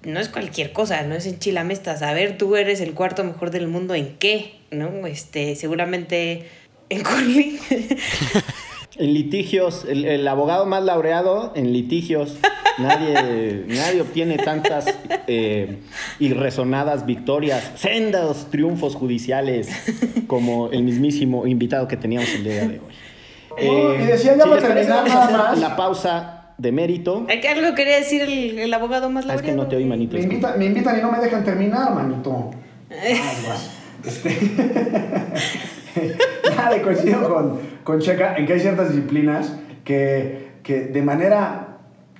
[SPEAKER 4] no es cualquier cosa, no es en chilamestas. A ver, tú eres el cuarto mejor del mundo en qué, ¿no? Este, seguramente en curling.
[SPEAKER 2] En litigios, el, abogado más laureado en litigios. Nadie, nadie obtiene tantas eh, irresonadas victorias, sendos triunfos judiciales como el mismísimo invitado que teníamos el día de hoy.
[SPEAKER 6] Oh, y decía ya para terminar nada más.
[SPEAKER 2] La pausa de mérito.
[SPEAKER 4] ¿Qué algo quería decir el, abogado más laureado?
[SPEAKER 2] Ah, es que no te oí, manito.
[SPEAKER 6] Me, me invitan y no me dejan terminar, manito. este... Nada, coincido con, con Checa en que hay ciertas disciplinas que, que de manera,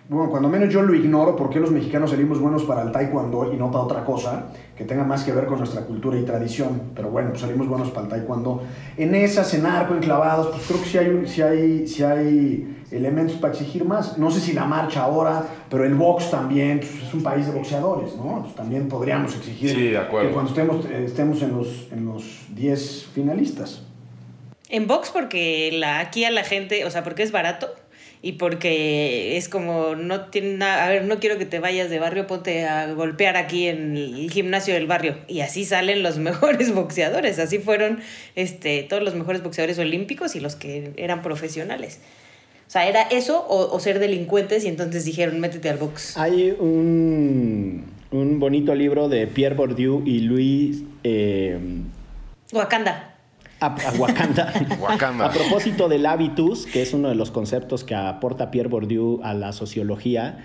[SPEAKER 6] bueno, cuando menos yo lo ignoro, porque los mexicanos salimos buenos para el taekwondo y no para otra cosa, que tenga más que ver con nuestra cultura y tradición, pero bueno, pues salimos buenos para el taekwondo. En esas, en arco, en clavados, pues creo que sí hay, sí hay, sí hay elementos para exigir más. No sé si la marcha ahora, pero el box también, pues, es un país de boxeadores, ¿no? Pues también podríamos exigir que cuando estemos, estemos en los en los 10 finalistas.
[SPEAKER 4] En box porque la, aquí a la gente, o sea, porque es barato y porque es como no tiene nada, a ver, no quiero que te vayas de barrio, ponte a golpear aquí en el gimnasio del barrio y así salen los mejores boxeadores, así fueron este todos los mejores boxeadores olímpicos y los que eran profesionales. O sea, ¿era eso o, ser delincuentes y entonces dijeron, métete al box?
[SPEAKER 2] Hay un, un bonito libro de Pierre Bourdieu y Luis... Eh,
[SPEAKER 4] Wakanda.
[SPEAKER 2] A, Wakanda. a propósito del habitus, que es uno de los conceptos que aporta Pierre Bourdieu a la sociología,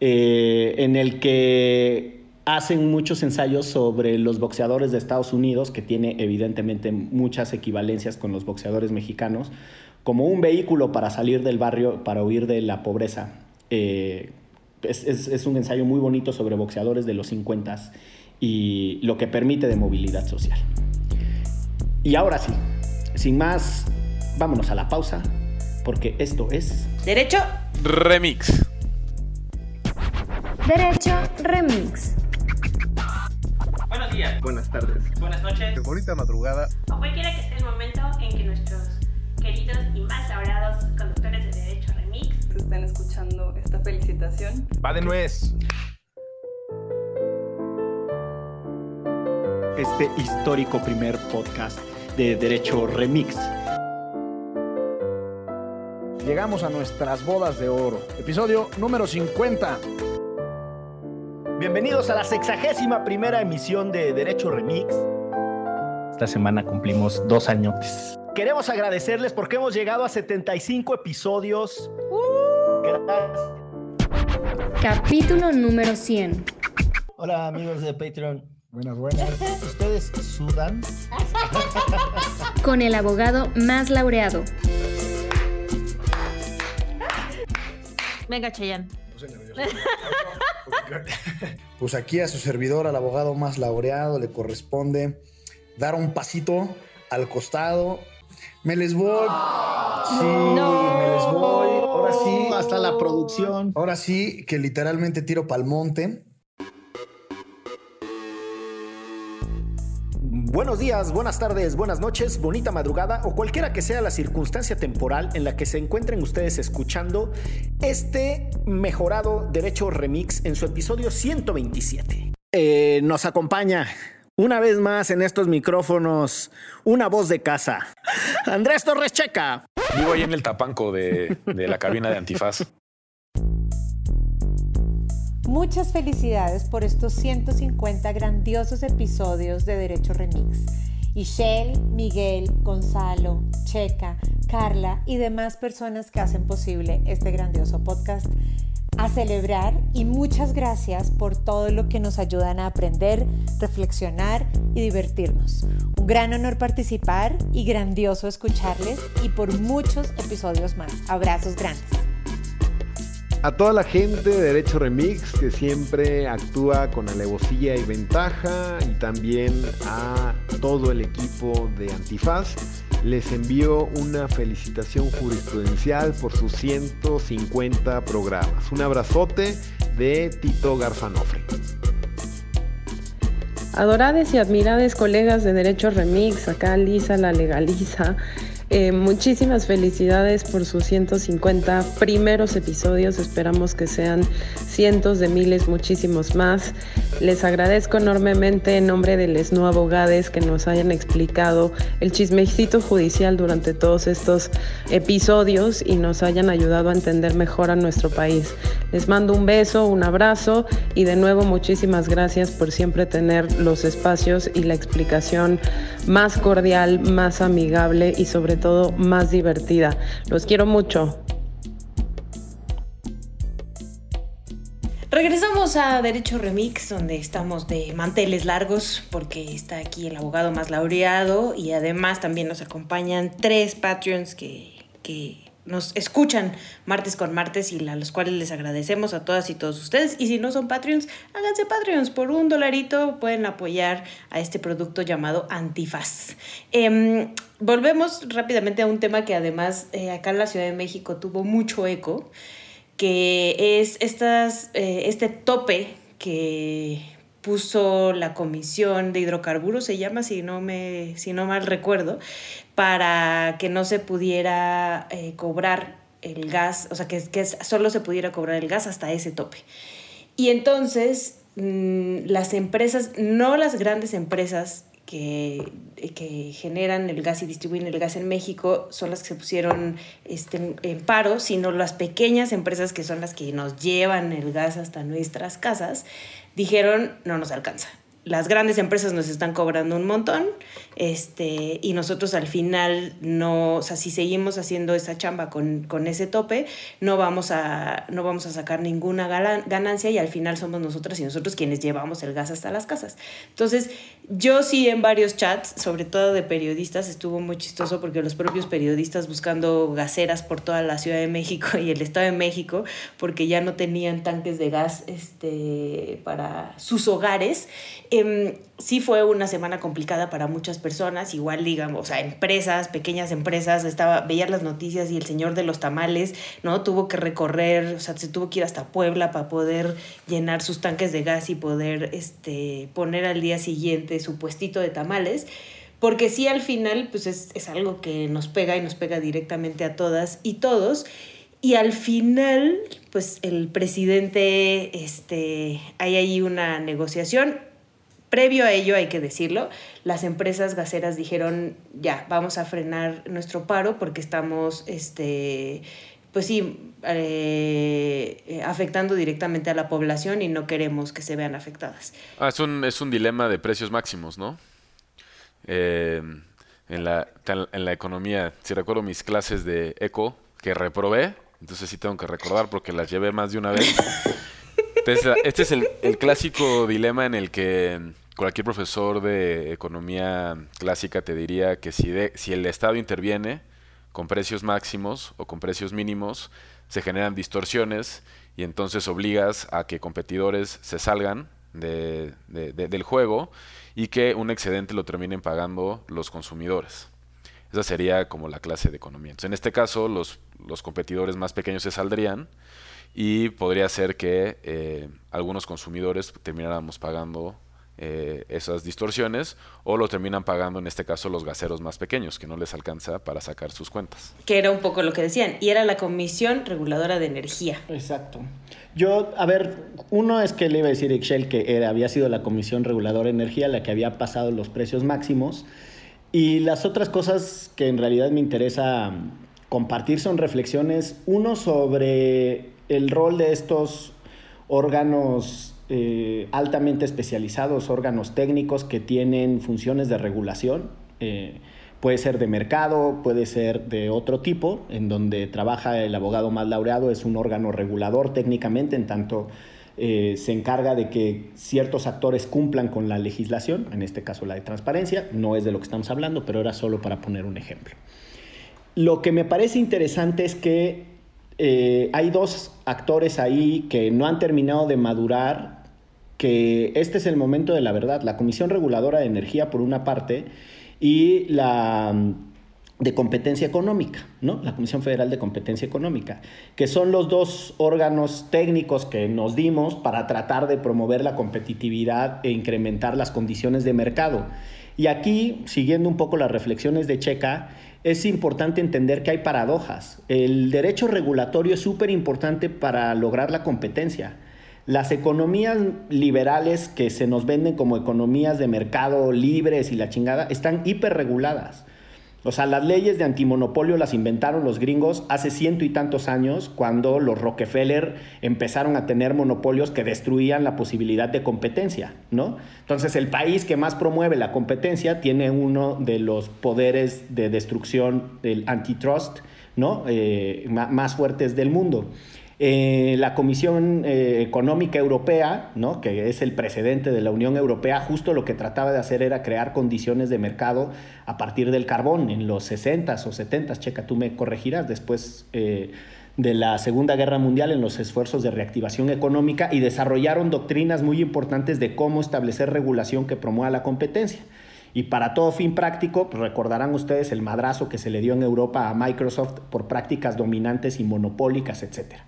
[SPEAKER 2] eh, en el que hacen muchos ensayos sobre los boxeadores de Estados Unidos, que tiene evidentemente muchas equivalencias con los boxeadores mexicanos, como un vehículo para salir del barrio, para huir de la pobreza. Eh, es, un ensayo muy bonito sobre boxeadores de los 50 y lo que permite de movilidad social. Y ahora sí, sin más, vámonos a la pausa, porque esto es...
[SPEAKER 4] Derecho
[SPEAKER 3] Remix.
[SPEAKER 1] Derecho Remix.
[SPEAKER 7] Buenos días.
[SPEAKER 8] Buenas tardes.
[SPEAKER 7] Buenas noches.
[SPEAKER 8] Bonita madrugada.
[SPEAKER 7] O cualquiera que sea el momento en que nuestros queridos y más laureados conductores de Derecho Remix
[SPEAKER 9] estén escuchando esta felicitación.
[SPEAKER 8] Va de nuez.
[SPEAKER 2] este histórico primer podcast de Derecho Remix.
[SPEAKER 6] Llegamos a nuestras bodas de oro. Episodio número 50.
[SPEAKER 2] Bienvenidos a la sexagésima primera emisión de Derecho Remix.
[SPEAKER 8] Esta semana cumplimos dos añotes.
[SPEAKER 2] Queremos agradecerles porque hemos llegado a 75 episodios. Gracias.
[SPEAKER 1] Capítulo número 100.
[SPEAKER 9] Hola amigos de Patreon.
[SPEAKER 6] Buenas, buenas.
[SPEAKER 9] ¿Ustedes sudan?
[SPEAKER 1] Con el abogado más laureado.
[SPEAKER 4] Venga, Cheyenne.
[SPEAKER 10] Pues aquí a su servidor, al abogado más laureado, le corresponde dar un pasito al costado. Me les voy. Sí, me les voy. Ahora sí.
[SPEAKER 2] Hasta la producción.
[SPEAKER 10] Ahora sí, que literalmente tiro pa'l monte.
[SPEAKER 2] Buenos días, buenas tardes, buenas noches, bonita madrugada o cualquiera que sea la circunstancia temporal en la que se encuentren ustedes escuchando este mejorado Derecho Remix en su episodio 127. Eh, nos acompaña una vez más en estos micrófonos una voz de casa. Andrés Torres Checa.
[SPEAKER 3] Vivo ahí en el tapanco de, de la cabina de antifaz.
[SPEAKER 11] Muchas felicidades por estos 150 grandiosos episodios de Derecho Remix. Ishel, Miguel, Gonzalo, Checa, Carla y demás personas que hacen posible este grandioso podcast. A celebrar y muchas gracias por todo lo que nos ayudan a aprender, reflexionar y divertirnos. Un gran honor participar y grandioso escucharles y por muchos episodios más. Abrazos grandes.
[SPEAKER 12] A toda la gente de Derecho Remix que siempre actúa con alevosía y ventaja y también a todo el equipo de Antifaz les envío una felicitación jurisprudencial por sus 150 programas. Un abrazote de Tito Garzanofre.
[SPEAKER 13] Adorades y admirades colegas de Derecho Remix, acá Lisa la legaliza. Eh, muchísimas felicidades por sus 150 primeros episodios. Esperamos que sean cientos de miles, muchísimos más. Les agradezco enormemente en nombre de les no abogades que nos hayan explicado el chismecito judicial durante todos estos episodios y nos hayan ayudado a entender mejor a nuestro país. Les mando un beso, un abrazo y de nuevo muchísimas gracias por siempre tener los espacios y la explicación más cordial, más amigable y sobre todo más divertida. Los quiero mucho.
[SPEAKER 4] Regresamos a Derecho Remix, donde estamos de manteles largos, porque está aquí el abogado más laureado y además también nos acompañan tres Patreons que, que nos escuchan martes con martes y a los cuales les agradecemos a todas y todos ustedes. Y si no son Patreons, háganse Patreons. Por un dolarito pueden apoyar a este producto llamado Antifaz. Em, volvemos rápidamente a un tema que además eh, acá en la Ciudad de México tuvo mucho eco, que es estas, eh, este tope que puso la Comisión de Hidrocarburos, se llama, si no, me, si no mal recuerdo, para que no se pudiera eh, cobrar el gas, o sea, que, que solo se pudiera cobrar el gas hasta ese tope. Y entonces mm, las empresas, no las grandes empresas que, que, generan el gas y distribuyen el gas en México son las que se pusieron este, en paro, sino las pequeñas empresas que son las que nos llevan el gas hasta nuestras casas, dijeron no nos alcanza. Las grandes empresas nos están cobrando un montón este, y nosotros al final no, o sea, si seguimos haciendo esa chamba con, con ese tope, no vamos, a, no vamos a sacar ninguna ganancia y al final somos nosotras y nosotros quienes llevamos el gas hasta las casas. Entonces, yo sí en varios chats, sobre todo de periodistas, estuvo muy chistoso porque los propios periodistas buscando gaseras por toda la Ciudad de México y el Estado de México, porque ya no tenían tanques de gas este, para sus hogares. Eh, sí fue una semana complicada para muchas personas, igual digamos, o sea, empresas, pequeñas empresas, estaba, veía las noticias y el señor de los tamales, ¿no? Tuvo que recorrer, o sea, se tuvo que ir hasta Puebla para poder llenar sus tanques de gas y poder este, poner al día siguiente su puestito de tamales. Porque sí, al final, pues es, es algo que nos pega y nos pega directamente a todas y todos. Y al final, pues el presidente, este, hay ahí una negociación Previo a ello, hay que decirlo, las empresas gaseras dijeron, ya, vamos a frenar nuestro paro porque estamos, este, pues sí, eh, afectando directamente a la población y no queremos que se vean afectadas.
[SPEAKER 3] Ah, es, un, es un dilema de precios máximos, ¿no? Eh, en, la, en la economía, si recuerdo mis clases de eco que reprobé, entonces sí tengo que recordar porque las llevé más de una vez. este es el, el clásico dilema en el que cualquier profesor de economía clásica te diría que si, el Estado interviene con precios máximos o con precios mínimos, se generan distorsiones y entonces obligas a que competidores se salgan del juego y que un excedente lo terminen pagando los consumidores. Esa sería como la clase de economía. en este caso, los, los competidores más pequeños se saldrían y podría ser que eh, algunos consumidores termináramos pagando eh, esas distorsiones o lo terminan pagando en este caso los gaseros más pequeños que no les alcanza para sacar sus cuentas.
[SPEAKER 4] Que era un poco lo que decían y era la Comisión Reguladora de Energía.
[SPEAKER 2] Exacto. Yo, a ver, uno es que le iba a decir Excel que era, había sido la Comisión Reguladora de Energía la que había pasado los precios máximos y las otras cosas que en realidad me interesa compartir son reflexiones, uno sobre el rol de estos órganos eh, altamente especializados, órganos técnicos que tienen funciones de regulación. Eh, puede ser de mercado, puede ser de otro tipo, en donde trabaja el abogado más laureado, es un órgano regulador técnicamente, en tanto eh, se encarga de que ciertos actores cumplan con la legislación, en este caso la de transparencia, no es de lo que estamos hablando, pero era solo para poner un ejemplo. Lo que me parece interesante es que hay dos actores ahí que no han terminado de madurar que este es el momento de la verdad. La Comisión Reguladora de Energía, por una parte, y la mm, de competencia económica, ¿no? La Comisión Federal de Competencia Económica, que son los dos órganos técnicos que nos dimos para tratar de promover la competitividad e incrementar las condiciones de mercado. Y aquí, siguiendo un poco las reflexiones de Checa, es importante entender que hay paradojas. El derecho regulatorio es súper importante para lograr la competencia las economías liberales que se nos venden como economías de mercado libres y la chingada están hiperreguladas. O sea, las leyes de antimonopolio las inventaron los gringos hace ciento y tantos años, cuando los Rockefeller empezaron a tener monopolios que destruían la posibilidad de competencia, ¿no? Entonces, el país que más promueve la competencia tiene uno de los poderes de destrucción del antitrust, ¿no? Eh, más fuertes del mundo. Eh, la Comisión eh, Económica Europea, ¿no? que es el precedente de la Unión Europea, justo lo que trataba de hacer era crear condiciones de mercado a partir del carbón en los 60s o 70s, checa, tú me corregirás, después eh, de la Segunda Guerra Mundial en los esfuerzos de reactivación económica y desarrollaron doctrinas muy importantes de cómo establecer regulación que promueva la competencia. Y para todo fin práctico, pues recordarán ustedes el madrazo que se le dio en Europa a Microsoft por prácticas dominantes y monopólicas, etcétera.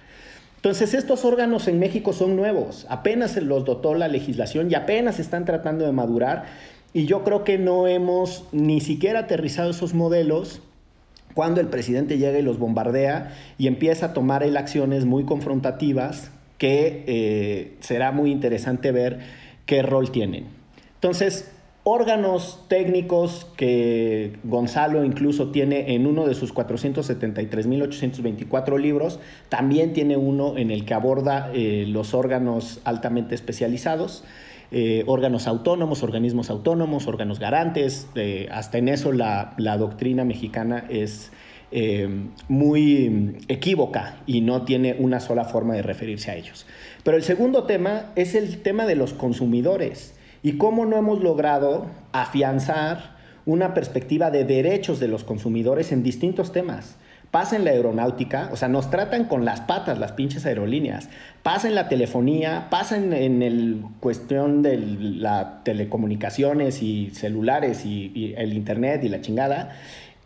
[SPEAKER 2] Entonces, estos órganos en México son nuevos, apenas se los dotó la legislación y apenas están tratando de madurar y yo creo que no hemos ni siquiera aterrizado esos modelos cuando el presidente llega y los bombardea y empieza a tomar él acciones muy confrontativas que eh, será muy interesante ver qué rol tienen. Entonces, órganos técnicos que Gonzalo incluso tiene en uno de sus 473.824 libros, también tiene uno en el que aborda eh, los órganos altamente especializados. Eh, órganos autónomos, organismos autónomos, órganos garantes, eh, hasta en eso la, la doctrina mexicana es muy equívoca y no tiene una sola forma de referirse a ellos. Pero el segundo tema es el tema de los consumidores y cómo no hemos logrado afianzar una perspectiva de derechos de los consumidores en distintos temas. Pasa en la aeronáutica, o sea, nos tratan con las patas las pinches aerolíneas. Pasa en la telefonía, pasa en, el cuestión de las telecomunicaciones y celulares y, y el internet y la chingada.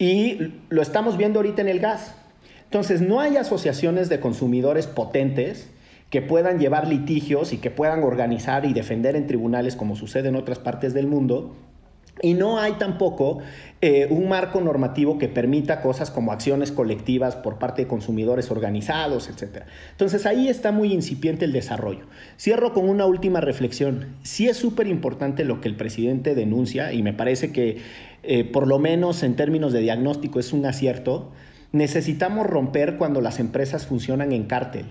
[SPEAKER 2] Y lo estamos viendo ahorita en el gas. Entonces, no hay asociaciones de consumidores potentes que puedan llevar litigios y que puedan organizar y defender en tribunales como sucede en otras partes del mundo Y no hay tampoco eh, un marco normativo que permita cosas como acciones colectivas por parte de consumidores organizados, etc. Entonces ahí está muy incipiente el desarrollo. Cierro con una última reflexión. Sí es súper importante lo que el presidente denuncia y me parece que eh, por lo menos en términos de diagnóstico es un acierto. Necesitamos romper cuando las empresas funcionan en cártel.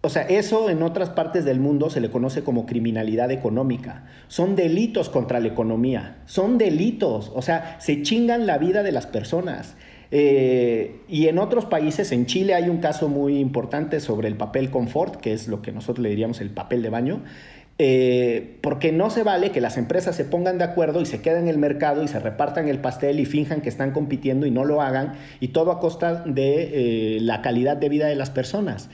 [SPEAKER 2] O sea, eso en otras partes del mundo se le conoce como criminalidad económica. Son delitos contra la economía. Son delitos. O sea, se chingan la vida de las personas. Eh, y en otros países, en Chile hay un caso muy importante sobre el papel confort, que es lo que nosotros le diríamos el papel de baño, eh, porque no se vale que las empresas se pongan de acuerdo y se queden en el mercado y se repartan el pastel y finjan que están compitiendo y no lo hagan, y todo a costa de eh, la calidad de vida de las personas.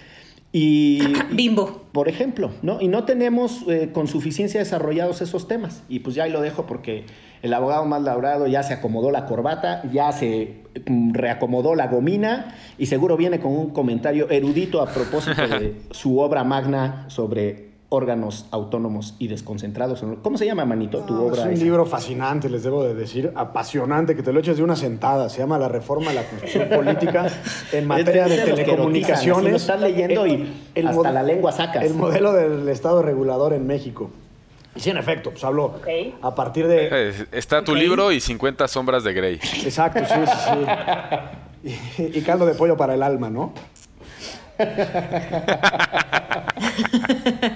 [SPEAKER 2] Y,
[SPEAKER 4] Bimbo.
[SPEAKER 2] por ejemplo, ¿no? Y no tenemos eh, con suficiencia desarrollados esos temas. Y pues ya ahí lo dejo porque el abogado más labrado ya se acomodó la corbata, ya se mm, reacomodó la gomina y seguro viene con un comentario erudito a propósito de su obra magna sobre órganos autónomos y desconcentrados. ¿Cómo se llama, Manito, tu
[SPEAKER 6] No,
[SPEAKER 2] obra?
[SPEAKER 6] es un
[SPEAKER 2] esa?
[SPEAKER 6] libro fascinante, les debo de decir, apasionante, que te lo eches de una sentada. Se llama La Reforma de la Constitución Política en materia de telecomunicaciones.
[SPEAKER 2] lo estás leyendo y hasta
[SPEAKER 6] mod-
[SPEAKER 2] la lengua sacas.
[SPEAKER 6] El modelo del Estado regulador en México. Y sí, en efecto, pues hablo a partir de...
[SPEAKER 3] Eh, Está tu libro y 50 sombras de Grey.
[SPEAKER 6] Exacto, sí, sí, sí. Y, y caldo de pollo para el alma, ¿no?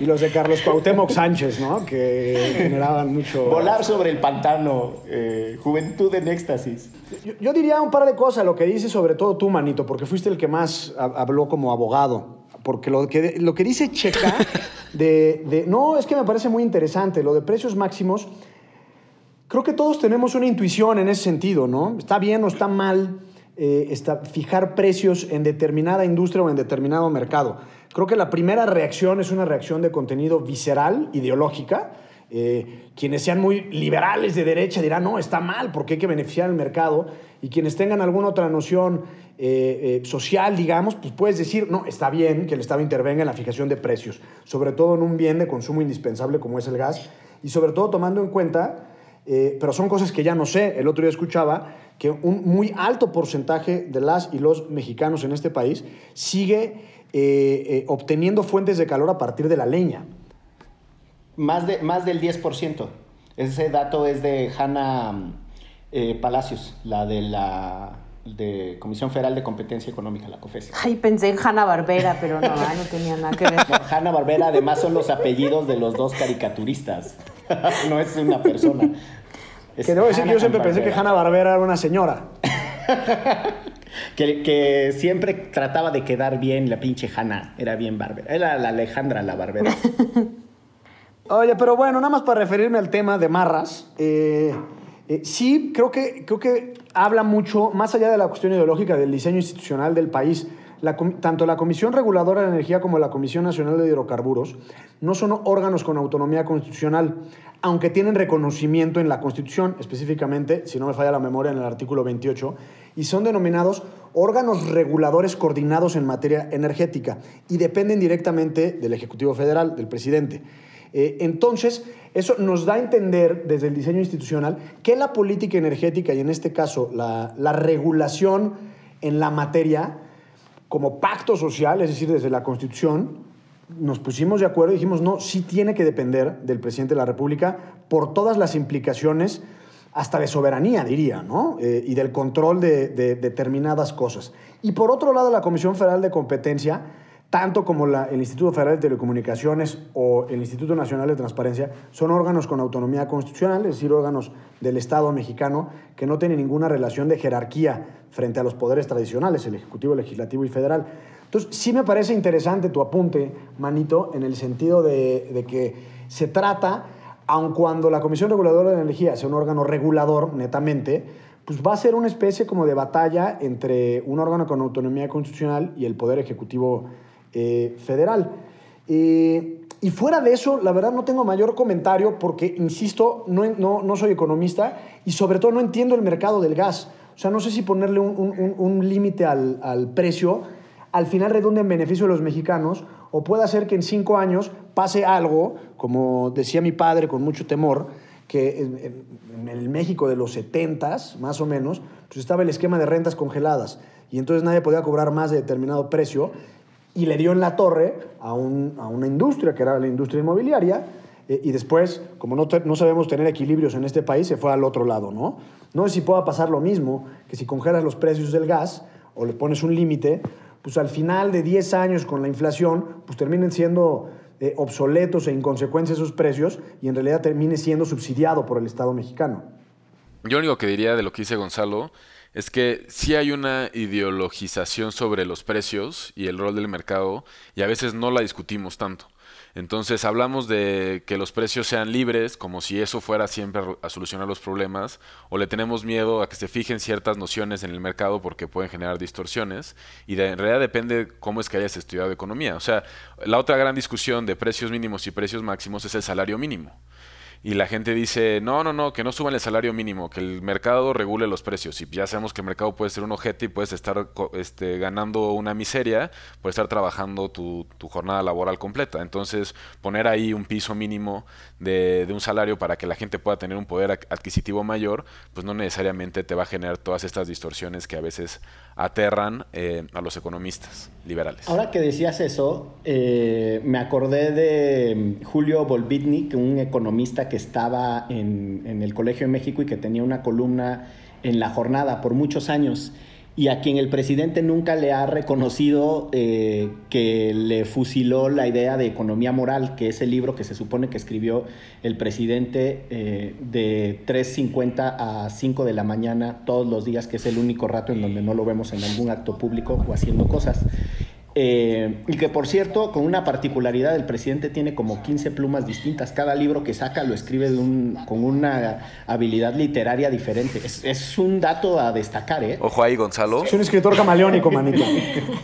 [SPEAKER 6] y los de Carlos Cuauhtémoc Sánchez, ¿no? Que generaban mucho...
[SPEAKER 2] Volar sobre el pantano, eh, juventud en éxtasis.
[SPEAKER 6] Yo, yo diría un par de cosas, lo que dices sobre todo tú, Manito, porque fuiste el que más ha- habló como abogado. Porque lo que, lo que dice Checa de, de- No, es que me parece muy interesante. Lo de precios máximos, creo que todos tenemos una intuición en ese sentido, ¿no? Está bien o está mal eh, está- fijar precios en determinada industria o en determinado mercado. Creo que la primera reacción es una reacción de contenido visceral, ideológica. Eh, quienes sean muy liberales de derecha dirán, no, está mal porque hay que beneficiar al mercado. Y quienes tengan alguna otra noción eh, eh, social, digamos, pues puedes decir, no, está bien que el Estado intervenga en la fijación de precios, sobre todo en un bien de consumo indispensable como es el gas, y sobre todo tomando en cuenta, pero son cosas que ya no sé, el otro día escuchaba que un muy alto porcentaje de las y los mexicanos en este país sigue eh, eh, obteniendo fuentes de calor a partir de la leña.
[SPEAKER 2] Más, de, más del 10%. Ese dato es de Hanna eh, Palacios, la de la de Comisión Federal de Competencia Económica, la COFESE.
[SPEAKER 4] Ay, pensé en Hanna Barbera, pero no, ay, no tenía nada que ver.
[SPEAKER 2] Hanna Barbera además son los apellidos de los dos caricaturistas. no es una persona. Es
[SPEAKER 6] Que debo decir que yo siempre pensé que Hanna Barbera era una señora.
[SPEAKER 2] Que, siempre trataba de quedar bien la pinche Hanna. Era bien Barbera. Era la Alejandra la Barbera.
[SPEAKER 6] Oye, pero bueno, nada más para referirme al tema de Marras, eh, eh, sí creo que, creo que habla mucho, más allá de la cuestión ideológica del diseño institucional del país, tanto la Comisión Reguladora de Energía como la Comisión Nacional de Hidrocarburos no son órganos con autonomía constitucional, aunque tienen reconocimiento en la Constitución, específicamente, si no me falla la memoria, en el artículo 28, y son denominados órganos reguladores coordinados en materia energética y dependen directamente del Ejecutivo Federal, del presidente. Eh, entonces, eso nos da a entender desde el diseño institucional que la política energética y en este caso la regulación en la materia como pacto social, es decir, desde la Constitución, nos pusimos de acuerdo y dijimos, no, sí tiene que depender del presidente de la República por todas las implicaciones, hasta de soberanía, diría, ¿no? Eh, y del control de, de determinadas cosas. Y por otro lado, la Comisión Federal de Competencia, tanto como el Instituto Federal de Telecomunicaciones o el Instituto Nacional de Transparencia, son órganos con autonomía constitucional, es decir, órganos del Estado mexicano que no tienen ninguna relación de jerarquía frente a los poderes tradicionales, el Ejecutivo, Legislativo y Federal. Entonces, sí me parece interesante tu apunte, Manito, en el sentido de, de que se trata, aun cuando la Comisión Reguladora de Energía sea un órgano regulador netamente, pues va a ser una especie como de batalla entre un órgano con autonomía constitucional y el Poder Ejecutivo eh, Federal. Eh, y fuera de eso, la verdad no tengo mayor comentario porque, insisto, no, no, no soy economista y sobre todo no entiendo el mercado del gas. O sea, no sé si ponerle un, un- un- límite al, al precio al final redunde en beneficio de los mexicanos o puede hacer que en cinco años pase algo, como decía mi padre con mucho temor, que en- en el México de los 70s, más o menos, pues estaba el esquema de rentas congeladas y entonces nadie podía cobrar más de determinado precio y le dio en la torre a, un- a una industria que era la industria inmobiliaria eh, y después, como no sabemos tener equilibrios en este país, se fue al otro lado, ¿no? No sé si pueda pasar lo mismo, que si congelas los precios del gas o le pones un límite, pues al final de 10 años con la inflación, pues terminen siendo eh, obsoletos e inconsecuentes esos precios y en realidad termine siendo subsidiado por el Estado mexicano.
[SPEAKER 3] Yo lo único que diría de lo que dice Gonzalo es que sí hay una ideologización sobre los precios y el rol del mercado y a veces no la discutimos tanto. Entonces hablamos de que los precios sean libres, como si eso fuera siempre a solucionar los problemas, o le tenemos miedo a que se fijen ciertas nociones en el mercado porque pueden generar distorsiones, y de- en realidad depende cómo es que hayas estudiado economía. O sea, la otra gran discusión de precios mínimos y precios máximos es el salario mínimo. Y la gente dice, no, no, no, que no suban el salario mínimo, que el mercado regule los precios. Y ya sabemos que el mercado puede ser un ojete y puedes estar este, ganando una miseria, puedes estar trabajando tu, tu jornada laboral completa. Entonces, poner ahí un piso mínimo de, de un salario para que la gente pueda tener un poder adquisitivo mayor, pues no necesariamente te va a generar todas estas distorsiones que a veces aterran eh, a los economistas liberales.
[SPEAKER 2] Ahora que decías eso, eh, me acordé de mm, Julio Volvitnik, un economista que estaba en, en el Colegio de México y que tenía una columna en la jornada por muchos años y a quien el presidente nunca le ha reconocido eh, que le fusiló la idea de economía moral, que es el libro que se supone que escribió el presidente eh, de 3.50 a 5 de la mañana todos los días, que es el único rato en donde no lo vemos en algún acto público o haciendo cosas. Eh, y que por cierto, con una particularidad, el presidente tiene como 15 plumas distintas. Cada libro que saca lo escribe de un- con una habilidad literaria diferente. Es, es un dato a destacar, ¿eh?
[SPEAKER 3] Ojo ahí, Gonzalo.
[SPEAKER 6] Es un escritor camaleónico, manito.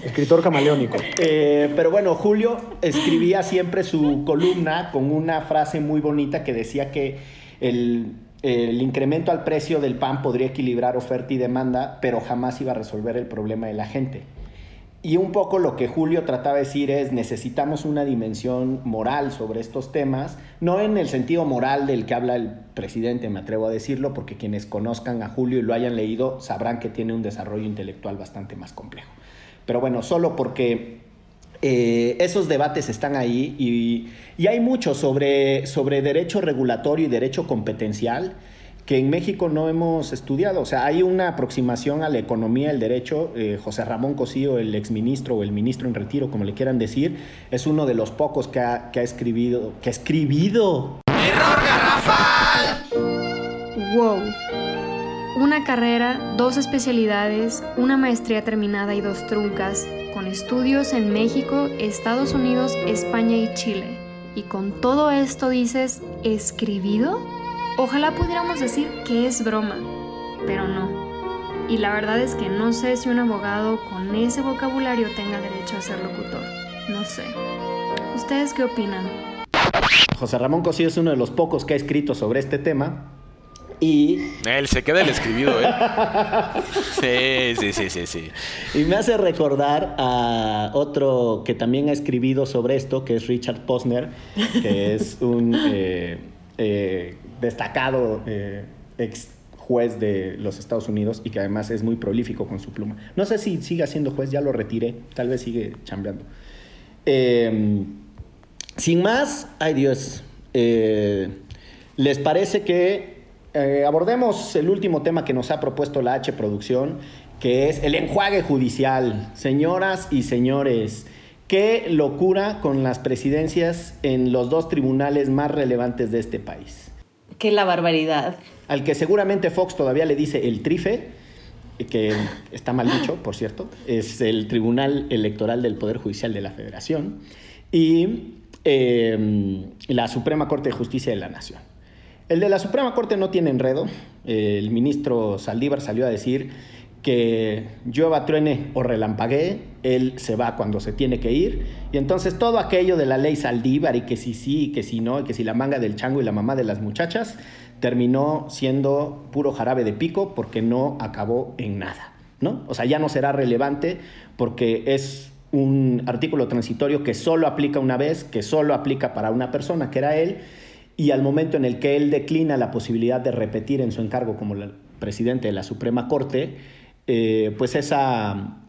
[SPEAKER 6] escritor camaleónico.
[SPEAKER 2] Eh, pero bueno, Julio escribía siempre su columna con una frase muy bonita que decía que el, el incremento al precio del pan podría equilibrar oferta y demanda, pero jamás iba a resolver el problema de la gente. Y un poco lo que Julio trataba de decir es, necesitamos una dimensión moral sobre estos temas, no en el sentido moral del que habla el presidente, me atrevo a decirlo, porque quienes conozcan a Julio y lo hayan leído sabrán que tiene un desarrollo intelectual bastante más complejo. Pero bueno, solo porque eh, esos debates están ahí y, y hay mucho sobre, sobre derecho regulatorio y derecho competencial que en México no hemos estudiado. O sea, hay una aproximación a la economía, el derecho. Eh, José Ramón Cosío, el exministro o el ministro en retiro, como le quieran decir, es uno de los pocos que ha, que ha escribido. Que ha escribido.
[SPEAKER 1] Wow. Una carrera, dos especialidades, una maestría terminada y dos truncas, con estudios en México, Estados Unidos, España y Chile. Y con todo esto dices, ¿escribido? Ojalá pudiéramos decir que es broma, pero no. Y la verdad es que no sé si un abogado con ese vocabulario tenga derecho a ser locutor. No sé. ¿Ustedes qué opinan?
[SPEAKER 2] José Ramón Cosío es uno de los pocos que ha escrito sobre este tema. Y
[SPEAKER 3] Él se queda el escribido, ¿eh? Sí, sí, sí, sí, sí.
[SPEAKER 2] Y me hace recordar a otro que también ha escribido sobre esto, que es Richard Posner, que es un eh, eh, destacado eh, ex juez de los Estados Unidos y que además es muy prolífico con su pluma. No sé si sigue siendo juez, ya lo retiré, tal vez sigue chambeando. Eh, sin más, ay Dios, eh, ¿les parece que eh, abordemos el último tema que nos ha propuesto la H Producción, que es el enjuague judicial? Señoras y señores, qué locura con las presidencias en los dos tribunales más relevantes de este país.
[SPEAKER 4] Que la barbaridad.
[SPEAKER 2] Al que seguramente Fox todavía le dice el trife, que está mal dicho, por cierto, es el Tribunal Electoral del Poder Judicial de la Federación y eh, la Suprema Corte de Justicia de la Nación. El de la Suprema Corte no tiene enredo. El ministro Saldívar salió a decir que llueva, truene o relampaguee, él se va cuando se tiene que ir. Y entonces todo aquello de la ley Saldívar y que si sí, y que si no, y que si la manga del chango y la mamá de las muchachas, terminó siendo puro jarabe de pico porque no acabó en nada. ¿no? O sea, ya no será relevante porque es un artículo transitorio que solo aplica una vez, que solo aplica para una persona, que era él, y al momento en el que él declina la posibilidad de repetir en su encargo como presidente de la Suprema Corte, eh, pues esa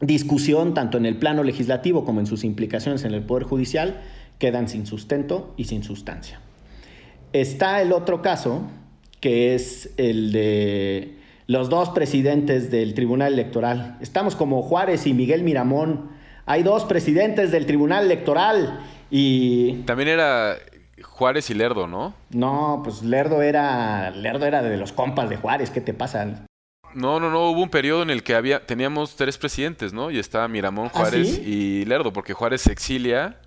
[SPEAKER 2] discusión, tanto en el plano legislativo como en sus implicaciones en el Poder Judicial, quedan sin sustento y sin sustancia. Está el otro caso, que es el de los dos presidentes del Tribunal Electoral. Estamos como Juárez y Miguel Miramón. Hay dos presidentes del Tribunal Electoral y...
[SPEAKER 3] También era Juárez y Lerdo, ¿no?
[SPEAKER 2] No, pues Lerdo era Lerdo era de los compas de Juárez, ¿qué te pasa?
[SPEAKER 3] No, no, no, hubo un periodo en el que había teníamos tres presidentes, ¿no? Y estaba Miramón, ¿Ah, Juárez y Lerdo, porque Juárez se exilia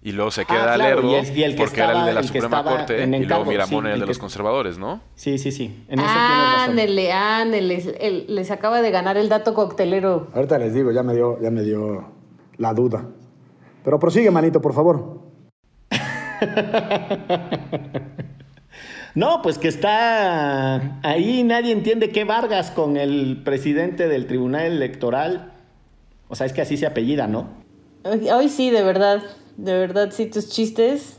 [SPEAKER 3] y luego se queda ah, Lerdo porque era el de la Suprema Corte y luego Miramón era el de los conservadores, ¿no?
[SPEAKER 2] Sí, sí, sí.
[SPEAKER 4] En eso ándele, ándele. Les acaba de ganar el dato coctelero.
[SPEAKER 6] Ahorita les digo, ya me dio, ya me dio la duda. Pero prosigue, manito, por favor.
[SPEAKER 2] no, pues que está ahí, nadie entiende qué Vargas con el presidente del Tribunal Electoral. O sea, es que así se apellida, ¿no?
[SPEAKER 4] Hoy sí, de verdad de verdad, sí, tus chistes.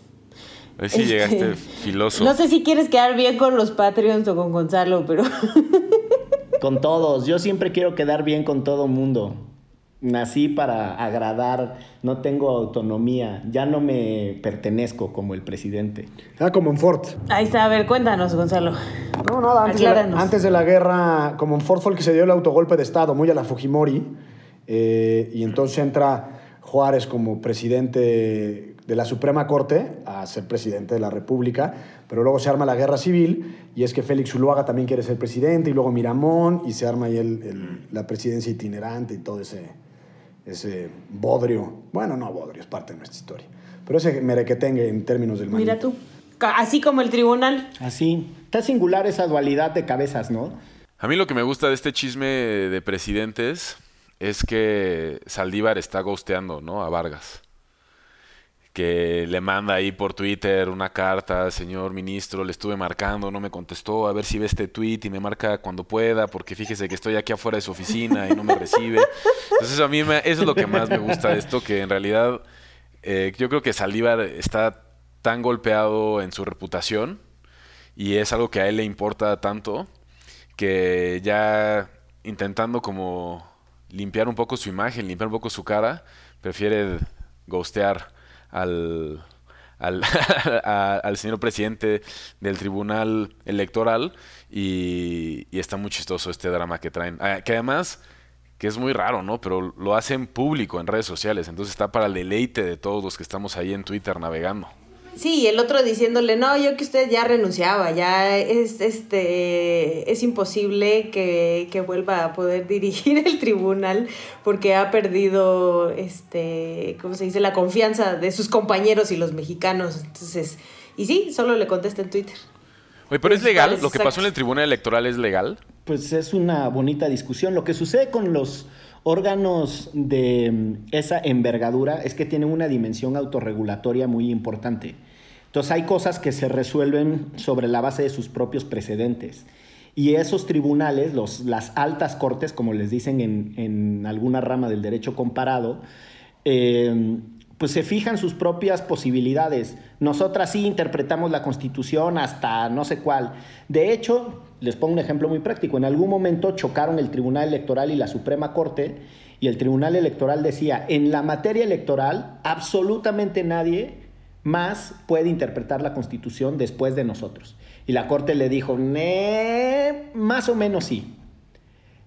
[SPEAKER 3] Hoy sí llegaste este, filoso.
[SPEAKER 4] No sé si quieres quedar bien con los Patreons o con Gonzalo, pero.
[SPEAKER 2] con todos. Yo siempre quiero quedar bien con todo mundo. Nací para agradar, no tengo autonomía, ya no me pertenezco como el presidente.
[SPEAKER 6] Ah, como en Ford.
[SPEAKER 4] Ahí está, a ver, cuéntanos, Gonzalo.
[SPEAKER 6] No, nada, antes, de la, antes de la guerra, como en Ford fue el que se dio el autogolpe de Estado, muy a la Fujimori, eh, y entonces entra Juárez como presidente de la Suprema Corte a ser presidente de la República, pero luego se arma la guerra civil y es que Félix Zuluaga también quiere ser presidente y luego Miramón y se arma ahí el, la presidencia itinerante y todo ese, ese bodrio. Bueno, no bodrio, es parte de nuestra historia. Pero ese merequetengue en términos del
[SPEAKER 4] Mira tú, así como el tribunal.
[SPEAKER 2] Así. Está singular esa dualidad de cabezas, ¿no?
[SPEAKER 3] A mí lo que me gusta de este chisme de presidentes es que Saldívar está ghosteando, ¿no? A Vargas. Que le manda ahí por Twitter una carta, señor ministro, le estuve marcando, no me contestó, a ver si ve este tweet y me marca cuando pueda, porque fíjese que estoy aquí afuera de su oficina y no me recibe. Entonces a mí eso es lo que más me gusta de esto, que en realidad eh, yo creo que Saldívar está tan golpeado en su reputación y es algo que a él le importa tanto que ya intentando como limpiar un poco su imagen, limpiar un poco su cara, prefiere ghostear al, al, señor presidente del tribunal electoral y, está muy chistoso este drama que traen. Ah, que además, que es muy raro, ¿no? Pero lo hacen público en redes sociales, entonces está para el deleite de todos los que estamos ahí en Twitter navegando.
[SPEAKER 4] Sí, el otro diciéndole, no, yo que usted ya renunciaba, ya es, este, es imposible que, que vuelva a poder dirigir el tribunal porque ha perdido, este, ¿cómo se dice?, la confianza de sus compañeros y los mexicanos. Entonces, y sí, solo le contesta en Twitter.
[SPEAKER 3] Oye, pero es legal, lo que pasó en el tribunal electoral es legal.
[SPEAKER 2] Pues es una bonita discusión. Lo que sucede con los órganos de mm, esa envergadura es que tienen una dimensión autorregulatoria muy importante. Entonces hay cosas que se resuelven sobre la base de sus propios precedentes. Y esos tribunales, los, las altas cortes, como les dicen en, alguna rama del derecho comparado, eh, pues se fijan sus propias posibilidades. Nosotras sí interpretamos la Constitución hasta no sé cuál. De hecho, les pongo un ejemplo muy práctico. En algún momento chocaron el Tribunal Electoral y la Suprema Corte y el Tribunal Electoral decía, en la materia electoral absolutamente nadie más puede interpretar la Constitución después de nosotros. Y la Corte le dijo, más o menos sí.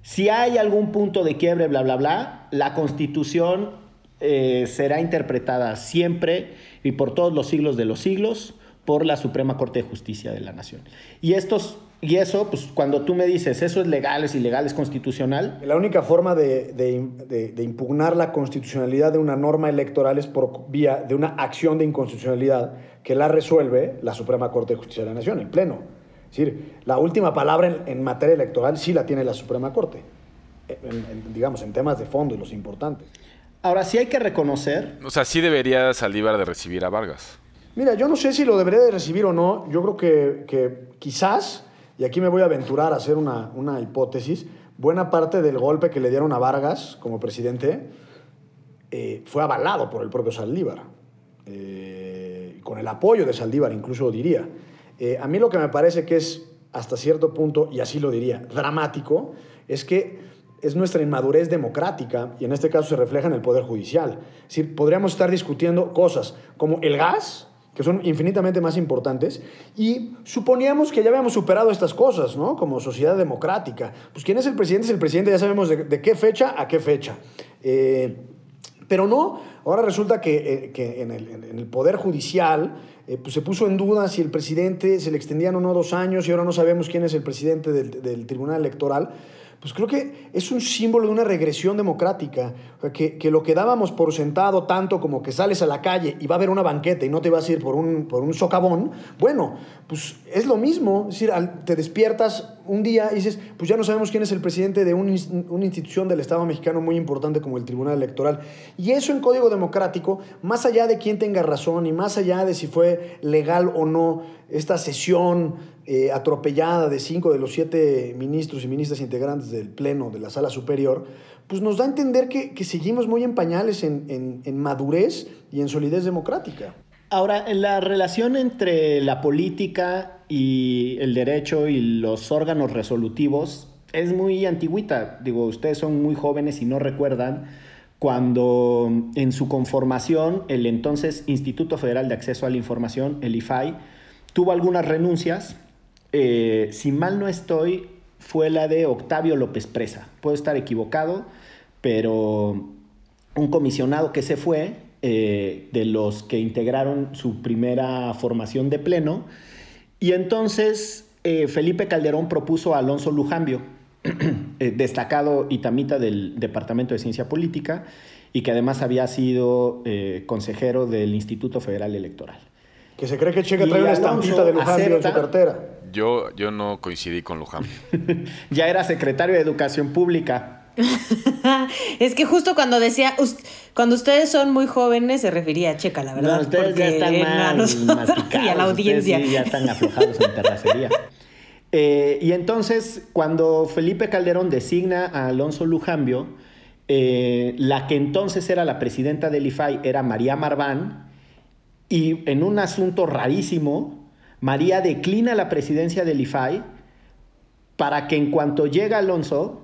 [SPEAKER 2] Si hay algún punto de quiebre, bla, bla, bla, la Constitución eh, será interpretada siempre y por todos los siglos de los siglos por la Suprema Corte de Justicia de la Nación. Y estos y eso, pues cuando tú me dices, eso es legal, es ilegal, es constitucional.
[SPEAKER 6] La única forma de, de, impugnar la constitucionalidad de una norma electoral es por vía de una acción de inconstitucionalidad que la resuelve la Suprema Corte de Justicia de la Nación, en pleno. Es decir, la última palabra en, materia electoral sí la tiene la Suprema Corte, digamos, en temas de fondo y los importantes.
[SPEAKER 2] Ahora, sí hay que reconocer...
[SPEAKER 3] O sea, sí debería Saldívar de recibir a Vargas.
[SPEAKER 6] Mira, yo no sé si lo debería de recibir o no. Yo creo que, que quizás y aquí me voy a aventurar a hacer una, una hipótesis, buena parte del golpe que le dieron a Vargas como presidente eh, fue avalado por el propio Saldívar. Eh, con el apoyo de Saldívar, incluso diría. Eh, a mí lo que me parece que es hasta cierto punto, y así lo diría, dramático, es que es nuestra inmadurez democrática y en este caso se refleja en el Poder Judicial. Es decir, podríamos estar discutiendo cosas como el gas, que son infinitamente más importantes, y suponíamos que ya habíamos superado estas cosas, ¿no? Como sociedad democrática. Pues quién es el presidente es el presidente, ya sabemos de, qué fecha a qué fecha. Eh, pero no, ahora resulta que, eh, en, el, Poder Judicial eh, pues se puso en duda si el presidente se le extendían o no dos años y ahora no sabemos quién es el presidente del Tribunal Electoral pues creo que es un símbolo de una regresión democrática, que, que, lo que dábamos por sentado tanto como que sales a la calle y va a haber una banqueta y no te vas a ir por un, por un socavón, bueno, pues es lo mismo, es decir, te despiertas un día y dices, pues ya no sabemos quién es el presidente de una institución del Estado mexicano muy importante como el Tribunal Electoral. Y eso en código democrático, más allá de quién tenga razón y más allá de si fue legal o no esta sesión eh, atropellada de cinco de los siete ministros y ministras integrantes del Pleno de la Sala Superior, pues nos da a entender que, seguimos muy en pañales en, madurez y en solidez democrática.
[SPEAKER 2] Ahora, la relación entre la política y el derecho y los órganos resolutivos es muy antigüita. Digo, ustedes son muy jóvenes y no recuerdan cuando en su conformación el entonces Instituto Federal de Acceso a la Información, el IFAI, tuvo algunas renuncias eh, si mal no estoy, fue la de Octavio López Presa. Puedo estar equivocado, pero un comisionado que se fue, eh, de los que integraron su primera formación de pleno, y entonces eh, Felipe Calderón propuso a Alonso Lujambio, destacado itamita del Departamento de Ciencia Política, y que además había sido consejero del Instituto Federal Electoral.
[SPEAKER 6] Que se cree que Checa trae una estampita de Lujambio en su cartera.
[SPEAKER 3] Yo, yo no coincidí con Luján.
[SPEAKER 2] ya era secretario de Educación Pública.
[SPEAKER 4] es que justo cuando decía, cuando ustedes son muy jóvenes, se refería a Checa, la verdad.
[SPEAKER 2] No, ustedes ya están mal
[SPEAKER 4] y a la audiencia.
[SPEAKER 2] Sí, ya están aflojados en terracería. Eh, y entonces, cuando Felipe Calderón designa a Alonso Lujambio, eh, la que entonces era la presidenta del IFAI era María Marván, y en un asunto rarísimo, María declina la presidencia del IFAI para que en cuanto llega Alonso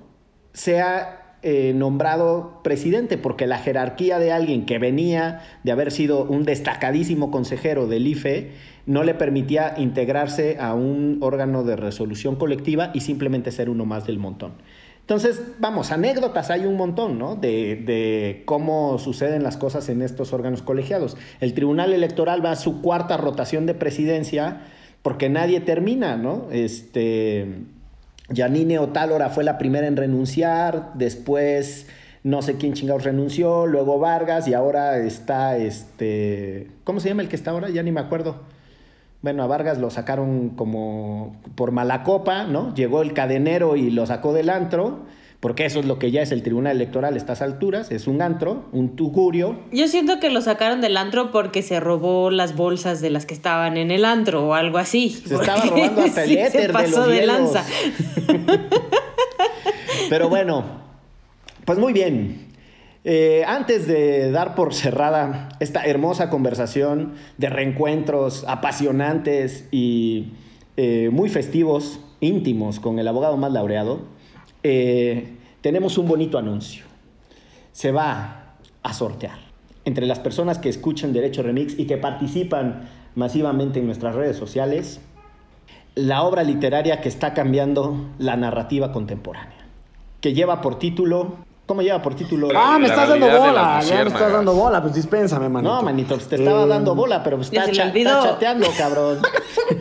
[SPEAKER 2] sea eh, nombrado presidente, porque la jerarquía de alguien que venía de haber sido un destacadísimo consejero del IFE no le permitía integrarse a un órgano de resolución colectiva y simplemente ser uno más del montón. Entonces, vamos, anécdotas hay un montón, ¿no? De, cómo suceden las cosas en estos órganos colegiados. El Tribunal Electoral va a su cuarta rotación de presidencia porque nadie termina, ¿no? Este, Yanine Otálora fue la primera en renunciar, después no sé quién chingados renunció, luego Vargas y ahora está, este, ¿cómo se llama el que está ahora? Ya ni me acuerdo. Bueno, a Vargas lo sacaron como por mala copa, ¿no? Llegó el cadenero y lo sacó del antro, porque eso es lo que ya es el Tribunal Electoral a estas alturas, es un antro, un tugurio.
[SPEAKER 4] Yo siento que lo sacaron del antro porque se robó las bolsas de las que estaban en el antro o algo así.
[SPEAKER 2] Se estaba robando hasta el éter de los de lanza. Pero bueno, pues muy bien. Eh, antes de dar por cerrada esta hermosa conversación de reencuentros apasionantes y eh, muy festivos, íntimos, con el abogado más laureado, eh, tenemos un bonito anuncio. Se va a sortear entre las personas que escuchan Derecho Remix y que participan masivamente en nuestras redes sociales la obra literaria que está cambiando la narrativa contemporánea, que lleva por título ¿Cómo lleva por título?
[SPEAKER 6] Ah, me estás dando bola. Ya me estás dando bola. Pues dispénsame, manito.
[SPEAKER 2] No, manito, te estaba eh, dando bola, pero está, está chateando, cabrón.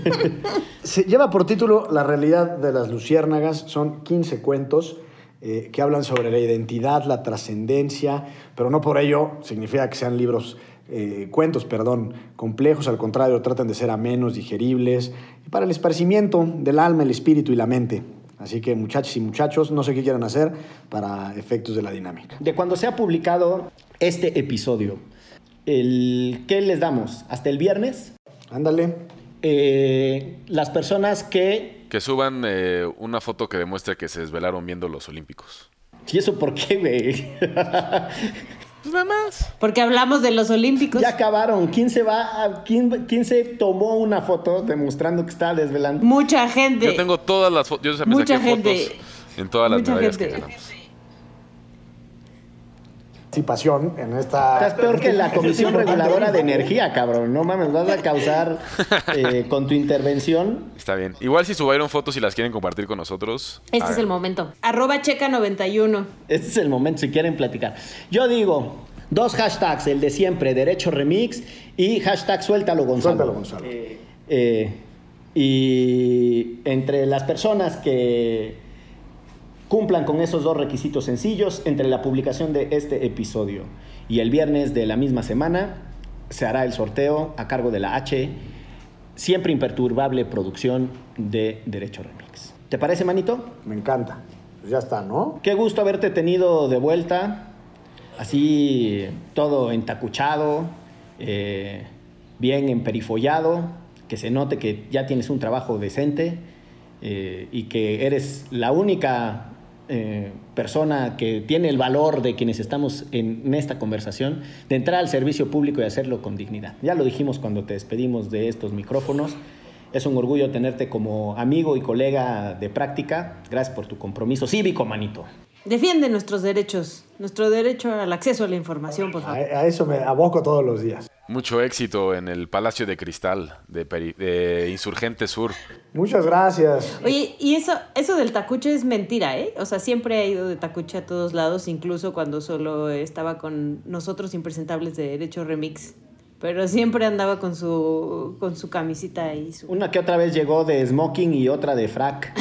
[SPEAKER 6] Se lleva por título La realidad de las luciérnagas. Son 15 cuentos eh, que hablan sobre la identidad, la trascendencia, pero no por ello significa que sean libros, eh, cuentos, perdón, complejos. Al contrario, tratan de ser amenos, digeribles, para el esparcimiento del alma, el espíritu y la mente. Así que muchachos y muchachos, no sé qué quieran hacer para efectos de la dinámica.
[SPEAKER 2] De cuando se ha publicado este episodio, el, ¿qué les damos? ¿Hasta el viernes?
[SPEAKER 6] Ándale.
[SPEAKER 2] Eh, las personas que...
[SPEAKER 3] Que suban eh, una foto que demuestre que se desvelaron viendo los Olímpicos.
[SPEAKER 2] ¿Y eso por qué, güey?
[SPEAKER 3] Pues nada más.
[SPEAKER 4] Porque hablamos de los Olímpicos.
[SPEAKER 2] Ya acabaron. ¿Quién se va? a- quién, quién se tomó una foto demostrando que está desvelando?
[SPEAKER 4] Mucha gente.
[SPEAKER 3] Yo tengo todas las fotos. Yo me
[SPEAKER 4] Mucha
[SPEAKER 3] saqué
[SPEAKER 4] gente.
[SPEAKER 3] fotos en todas las
[SPEAKER 4] Mucha
[SPEAKER 3] medallas
[SPEAKER 4] gente.
[SPEAKER 3] que ganamos.
[SPEAKER 6] Participación en esta.
[SPEAKER 2] Estás peor que la Comisión Reguladora de Energía, cabrón. No mames, vas a causar eh, con tu intervención.
[SPEAKER 3] Está bien. Igual si subieron fotos y las quieren compartir con nosotros.
[SPEAKER 4] Este es el momento. Arroba checa 91.
[SPEAKER 2] Este es el momento si quieren platicar. Yo digo, dos hashtags, el de siempre, Derecho Remix y hashtag Suéltalo Gonzalo.
[SPEAKER 6] Suéltalo, Gonzalo.
[SPEAKER 2] Eh, y entre las personas que cumplan con esos dos requisitos sencillos, entre la publicación de este episodio y el viernes de la misma semana, se hará el sorteo a cargo de la H, siempre imperturbable producción de Derecho Remix. ¿Te parece, manito?
[SPEAKER 6] Me encanta. Pues ya está, ¿no?
[SPEAKER 2] Qué gusto haberte tenido de vuelta, así todo entacuchado, eh, bien emperifollado, que se note que ya tienes un trabajo decente eh, y que eres la única eh, persona que tiene el valor de quienes estamos en, en esta conversación de entrar al servicio público y hacerlo con dignidad. Ya lo dijimos cuando te despedimos de estos micrófonos. Es un orgullo tenerte como amigo y colega de práctica. Gracias por tu compromiso cívico, manito.
[SPEAKER 4] Defiende nuestros derechos. Nuestro derecho al acceso a la información, por
[SPEAKER 6] A,
[SPEAKER 4] favor.
[SPEAKER 6] a eso me aboco todos los días.
[SPEAKER 3] Mucho éxito en el Palacio de Cristal de, Peri- de Insurgente Sur.
[SPEAKER 6] Muchas gracias.
[SPEAKER 4] Oye, y eso, eso del tacuche es mentira, ¿eh? O sea, siempre ha ido de tacuche a todos lados, incluso cuando solo estaba con nosotros impresentables de Derecho Remix. Pero siempre andaba con su, con su camisita y su
[SPEAKER 2] Una que otra vez llegó de smoking y otra de frac,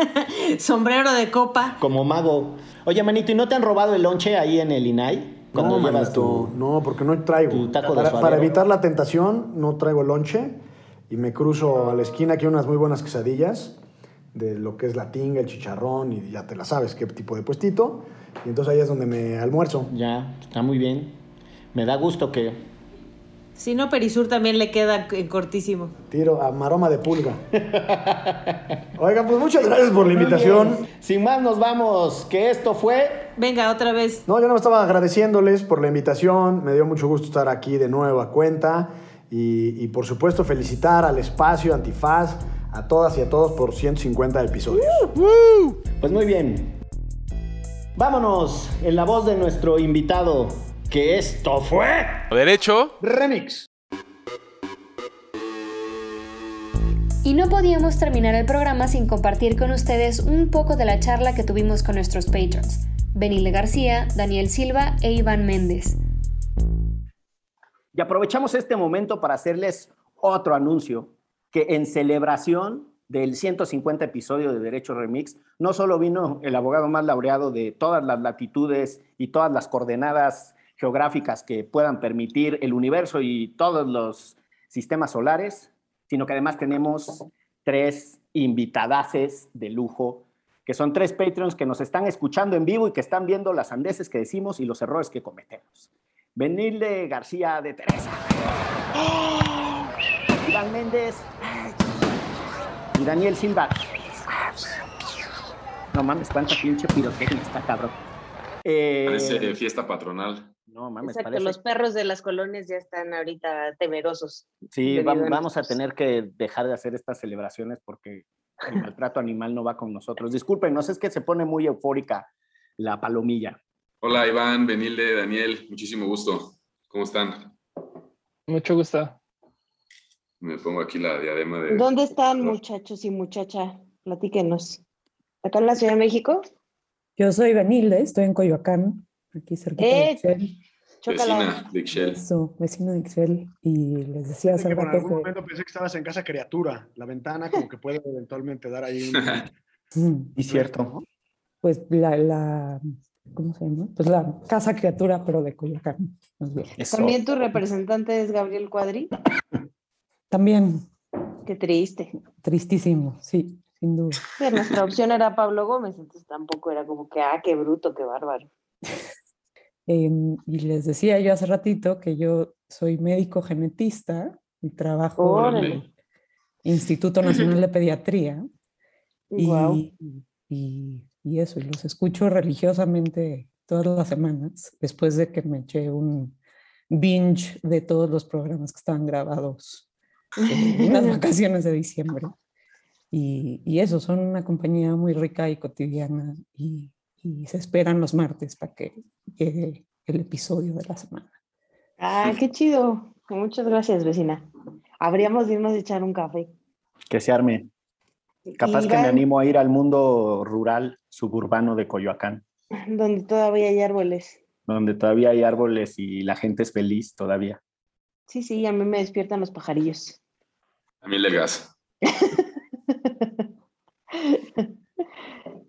[SPEAKER 4] sombrero de copa.
[SPEAKER 2] como mago. Oye, manito, ¿y no te han robado el lonche ahí en el INAI? Cuando
[SPEAKER 6] no,
[SPEAKER 2] llevas
[SPEAKER 6] manito,
[SPEAKER 2] tu...
[SPEAKER 6] no, porque no traigo.
[SPEAKER 2] tu taco de
[SPEAKER 6] para,
[SPEAKER 2] suadero.
[SPEAKER 6] para evitar la tentación, no traigo lonche y me cruzo a la esquina aquí hay unas muy buenas quesadillas de lo que es la tinga, el chicharrón y ya te la sabes qué tipo de puestito. Y entonces ahí es donde me almuerzo.
[SPEAKER 2] Ya, está muy bien. Me da gusto que...
[SPEAKER 4] Si no, Perisur también le queda eh, cortísimo.
[SPEAKER 6] Tiro a maroma de pulga. Oigan, pues muchas gracias por la invitación.
[SPEAKER 2] Sin más, nos vamos. Que esto fue...
[SPEAKER 4] Venga, otra vez.
[SPEAKER 6] No, yo no estaba agradeciéndoles por la invitación. Me dio mucho gusto estar aquí de nuevo a cuenta. Y, y por supuesto, felicitar al espacio Antifaz, a todas y a todos por 150 episodios.
[SPEAKER 2] Pues muy bien. Vámonos en la voz de nuestro invitado. Que esto fue...
[SPEAKER 3] Derecho.
[SPEAKER 6] Remix.
[SPEAKER 1] Y no podíamos terminar el programa sin compartir con ustedes un poco de la charla que tuvimos con nuestros patrons, Benile García, Daniel Silva e Iván Méndez.
[SPEAKER 2] Y aprovechamos este momento para hacerles otro anuncio, que en celebración del 150 episodio de Derecho Remix, no solo vino el abogado más laureado de todas las latitudes y todas las coordenadas geográficas que puedan permitir el universo y todos los sistemas solares, sino que además tenemos tres invitadaces de lujo, que son tres Patreons que nos están escuchando en vivo y que están viendo las andeses que decimos y los errores que cometemos. Benilde García de Teresa. Iván Méndez. Y Daniel Silva. No mames, cuánta pinche pirotecnia está, cabrón. Eh,
[SPEAKER 3] Parece fiesta patronal.
[SPEAKER 2] No mames,
[SPEAKER 4] Exacto,
[SPEAKER 2] parece-
[SPEAKER 4] los perros de las colonias ya están ahorita temerosos.
[SPEAKER 2] Sí, vamos a tener que dejar de hacer estas celebraciones porque el maltrato animal no va con nosotros. Disculpen, no sé, es que se pone muy eufórica la palomilla.
[SPEAKER 3] Hola Iván, Benilde, Daniel, muchísimo gusto. ¿Cómo están?
[SPEAKER 14] Mucho gusto.
[SPEAKER 3] Me pongo aquí la diadema de...
[SPEAKER 4] ¿Dónde están muchachos y muchacha? Platíquenos. ¿Acá en la Ciudad de México?
[SPEAKER 15] Yo soy Benilde, estoy en Coyoacán, aquí cerquita de
[SPEAKER 4] ¡Eh! Chócala.
[SPEAKER 3] Vecina de Ixchel.
[SPEAKER 15] Eso, vecino de Ixchel. Y les decía hace
[SPEAKER 6] Que por
[SPEAKER 15] rato
[SPEAKER 6] algún
[SPEAKER 15] que...
[SPEAKER 6] momento pensé que estabas en casa criatura. La ventana como que puede eventualmente dar ahí un...
[SPEAKER 15] Mm,
[SPEAKER 2] Y cierto.
[SPEAKER 15] Pues la, la, ¿cómo se llama? Pues la casa criatura, pero de Coyoacán.
[SPEAKER 4] También tu representante es Gabriel Cuadri.
[SPEAKER 15] También
[SPEAKER 4] Qué triste.
[SPEAKER 15] tristísimo, sí, sin duda.
[SPEAKER 4] Sí, nuestra opción era Pablo Gómez, entonces tampoco era como que, ah, qué bruto, qué bárbaro.
[SPEAKER 15] Em, y les decía yo hace ratito que yo soy médico genetista y trabajo en
[SPEAKER 4] Órale.
[SPEAKER 15] el Instituto Nacional de Pediatría. Y,
[SPEAKER 4] Guau.
[SPEAKER 15] y, y eso, y los escucho religiosamente todas las semanas, después de que me eché un binge de todos los programas que estaban grabados en las vacaciones de diciembre. Y, y eso, son una compañía muy rica y cotidiana y, y se esperan los martes para que llegue el episodio de la semana.
[SPEAKER 4] Ah, qué chido. Muchas gracias, vecina. Habríamos de irnos a echar un café.
[SPEAKER 2] Que se arme. Capaz que me animo a ir al mundo rural suburbano de Coyoacán,
[SPEAKER 4] Donde todavía hay árboles.
[SPEAKER 2] donde todavía hay árboles y la gente es feliz todavía.
[SPEAKER 4] Sí, sí, a mí me despiertan los pajarillos.
[SPEAKER 3] A mí el gas.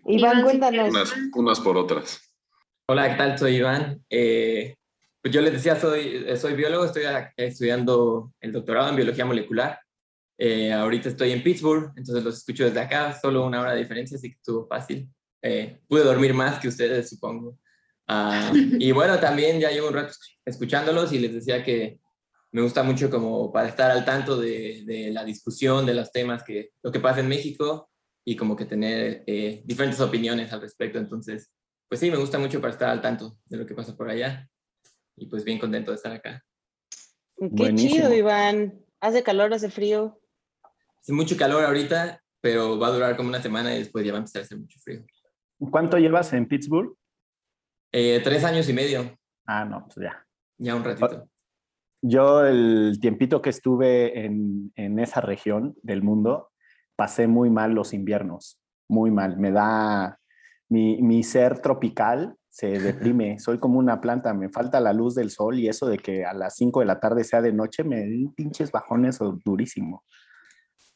[SPEAKER 4] Iván, cuéntanos.
[SPEAKER 3] Unas, unas por otras.
[SPEAKER 16] Hola, ¿qué tal? Soy Iván. Eh, pues yo les decía, soy, eh, soy biólogo, estoy a- estudiando el doctorado en biología molecular. Eh, ahorita estoy en Pittsburgh, entonces los escucho desde acá, solo una hora de diferencia, así que estuvo fácil. Eh, pude dormir más que ustedes, supongo. Ah, y bueno, también ya llevo un rato escuchándolos y les decía que me gusta mucho como para estar al tanto de, de la discusión, de los temas, que lo que pasa en México y como que tener eh, diferentes opiniones al respecto. Entonces, pues sí, me gusta mucho para estar al tanto de lo que pasa por allá. Y pues bien contento de estar acá.
[SPEAKER 4] Qué
[SPEAKER 16] Buenísimo.
[SPEAKER 4] chido, Iván. Hace calor, hace frío.
[SPEAKER 16] Hace mucho calor ahorita, pero va a durar como una semana y después ya va a empezar a hacer mucho frío.
[SPEAKER 2] ¿Cuánto llevas en Pittsburgh?
[SPEAKER 16] Eh, tres años y medio,
[SPEAKER 2] Ah, no, pues ya.
[SPEAKER 16] ya un ratito.
[SPEAKER 2] Yo el tiempito que estuve en, en esa región del mundo, pasé muy mal los inviernos, muy mal. Me da, mi, mi ser tropical se deprime, soy como una planta, me falta la luz del sol y eso de que a las 5 de la tarde sea de noche me di pinches bajones o- durísimo.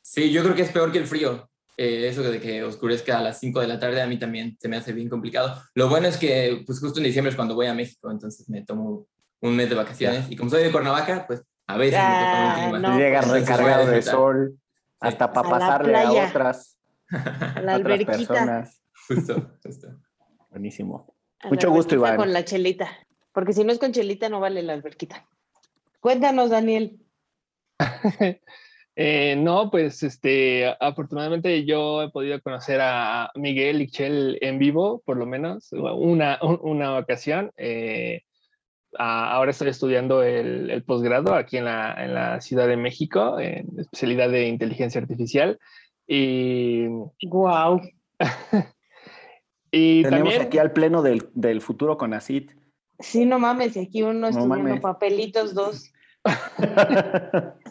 [SPEAKER 16] Sí, yo creo que es peor que el frío. Eh, eso de que oscurezca a las 5 de la tarde a mí también se me hace bien complicado. Lo bueno es que pues justo en diciembre es cuando voy a México, entonces me tomo un mes de vacaciones y como soy de Cuernavaca, pues a veces me toca un clima.
[SPEAKER 4] no,
[SPEAKER 2] Llegas
[SPEAKER 16] Entonces, voy a
[SPEAKER 2] recargado de sol, hasta para
[SPEAKER 4] A
[SPEAKER 2] pasarle a otras,
[SPEAKER 4] A la
[SPEAKER 2] otras
[SPEAKER 4] alberquita.
[SPEAKER 2] personas.
[SPEAKER 16] Justo, justo.
[SPEAKER 2] Buenísimo.
[SPEAKER 4] A
[SPEAKER 2] Mucho gusto, Iván.
[SPEAKER 4] Con la chelita. Porque si no es con chelita, no vale la alberquita. Cuéntanos, Daniel.
[SPEAKER 14] Eh, no, pues este, afortunadamente yo he podido conocer a Miguel y Chel en vivo, por lo menos, una, un- una ocasión. Eh, ahora estoy estudiando el, el posgrado aquí en la, en la Ciudad de México, en especialidad de inteligencia artificial. Y.
[SPEAKER 4] ¡Wow!
[SPEAKER 14] y
[SPEAKER 2] Tenemos
[SPEAKER 14] también.
[SPEAKER 2] aquí al pleno del, del futuro con ACID.
[SPEAKER 4] Sí, no mames, y aquí uno estudiando
[SPEAKER 2] mames.
[SPEAKER 4] papelitos dos.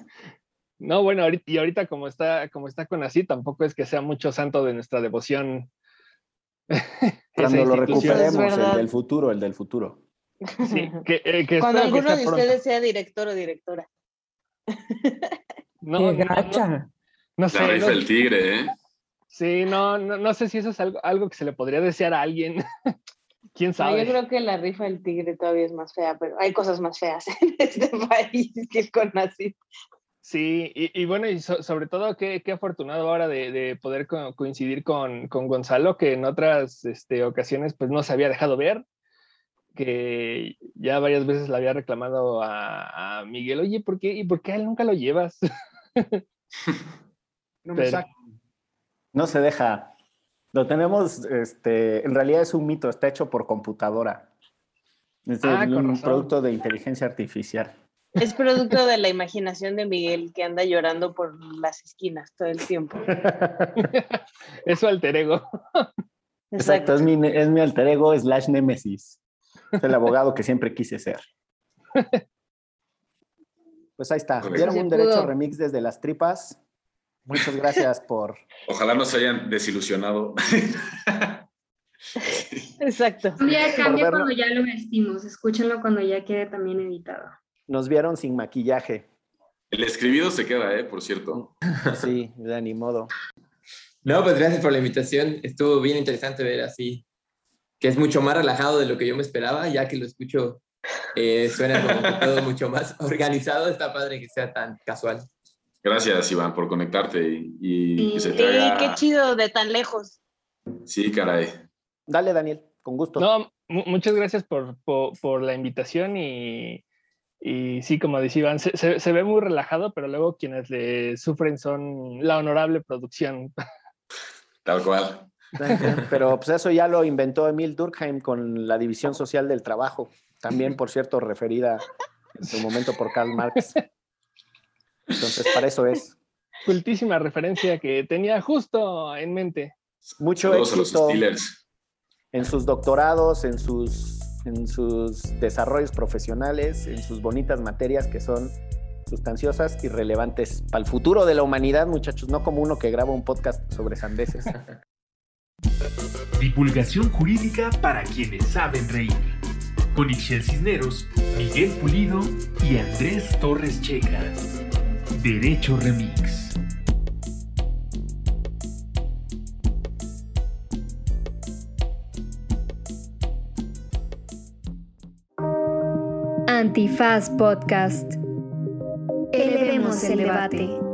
[SPEAKER 14] No, bueno, ahorita, y ahorita como está, como está con así, tampoco es que sea mucho santo de nuestra devoción.
[SPEAKER 2] Cuando lo recuperemos, el del futuro, el del futuro.
[SPEAKER 14] Sí, que, eh, que
[SPEAKER 4] Cuando
[SPEAKER 14] espero
[SPEAKER 4] alguno de
[SPEAKER 14] pronto.
[SPEAKER 4] ustedes sea director o directora.
[SPEAKER 14] No,
[SPEAKER 15] ¡Qué
[SPEAKER 14] no, no,
[SPEAKER 15] gacha!
[SPEAKER 14] no
[SPEAKER 3] La
[SPEAKER 14] sé.
[SPEAKER 3] el tigre, ¿eh?
[SPEAKER 14] sí, no, no, no sé si eso es algo, algo que se le podría desear a alguien. ¿Quién
[SPEAKER 4] No,
[SPEAKER 14] sabe?
[SPEAKER 4] yo creo que la rifa del tigre todavía es más fea, pero hay cosas más feas en este país que el CONACYT.
[SPEAKER 14] Sí, y, y bueno, y so- sobre todo qué, qué afortunado ahora de, de poder co- coincidir con, con Gonzalo, que en otras este, ocasiones pues no se había dejado ver, que ya varias veces le había reclamado a, a Miguel, oye, ¿por qué? ¿Y por qué a él nunca lo llevas?
[SPEAKER 6] No me
[SPEAKER 14] Pero-.
[SPEAKER 2] No se deja. Lo tenemos, este, en realidad es un mito, está hecho por computadora. Es
[SPEAKER 14] Ah,
[SPEAKER 2] un
[SPEAKER 14] razón.
[SPEAKER 2] producto de inteligencia artificial.
[SPEAKER 4] Es producto de la imaginación de Miguel que anda llorando por las esquinas todo el tiempo.
[SPEAKER 14] Es su alter ego.
[SPEAKER 2] Exacto, es mi, es mi alter ego slash némesis. Es el abogado que siempre quise ser. Pues ahí está. Dieron un derecho remix desde las tripas. Muchas gracias por...
[SPEAKER 3] Ojalá no se hayan desilusionado.
[SPEAKER 4] Exacto.
[SPEAKER 1] Cambia, cambia cuando ya lo vestimos. Escúchenlo cuando ya quede también editado.
[SPEAKER 2] Nos vieron sin maquillaje.
[SPEAKER 3] El escribido se queda, ¿eh? Por cierto.
[SPEAKER 2] Sí, ya ni modo.
[SPEAKER 16] No, pues gracias por la invitación. Estuvo bien interesante ver así, que es mucho más relajado de lo que yo me esperaba, ya que lo escucho, eh, suena como que todo mucho más organizado. Está padre que sea tan casual.
[SPEAKER 3] Gracias, Iván, por conectarte y, y que se
[SPEAKER 4] Sí,
[SPEAKER 3] te haga-
[SPEAKER 4] qué chido de tan lejos.
[SPEAKER 3] Sí, caray.
[SPEAKER 2] Dale, Daniel, con gusto.
[SPEAKER 14] No, mu- muchas gracias por, por, por la invitación y, y sí, como decía Iván, se, se- se ve muy relajado, pero luego quienes le sufren son la honorable producción.
[SPEAKER 3] Tal cual.
[SPEAKER 2] Pero pues eso ya lo inventó Emil Durkheim con la división social del trabajo, también por cierto referida en su momento por Karl Marx. Entonces, para eso es.
[SPEAKER 14] Cultísima referencia que tenía justo en mente.
[SPEAKER 2] Mucho
[SPEAKER 17] los
[SPEAKER 2] éxito en sus doctorados, en sus, en sus desarrollos profesionales, en sus bonitas materias que son sustanciosas y relevantes para el futuro de la humanidad, muchachos, no como uno que graba un podcast sobre sandeces.
[SPEAKER 5] Divulgación jurídica para quienes saben reír. Con Ixel Cisneros, Miguel Pulido y Andrés Torres Checa. Derecho Remix.
[SPEAKER 1] Antifaz Podcast. Elevemos el debate.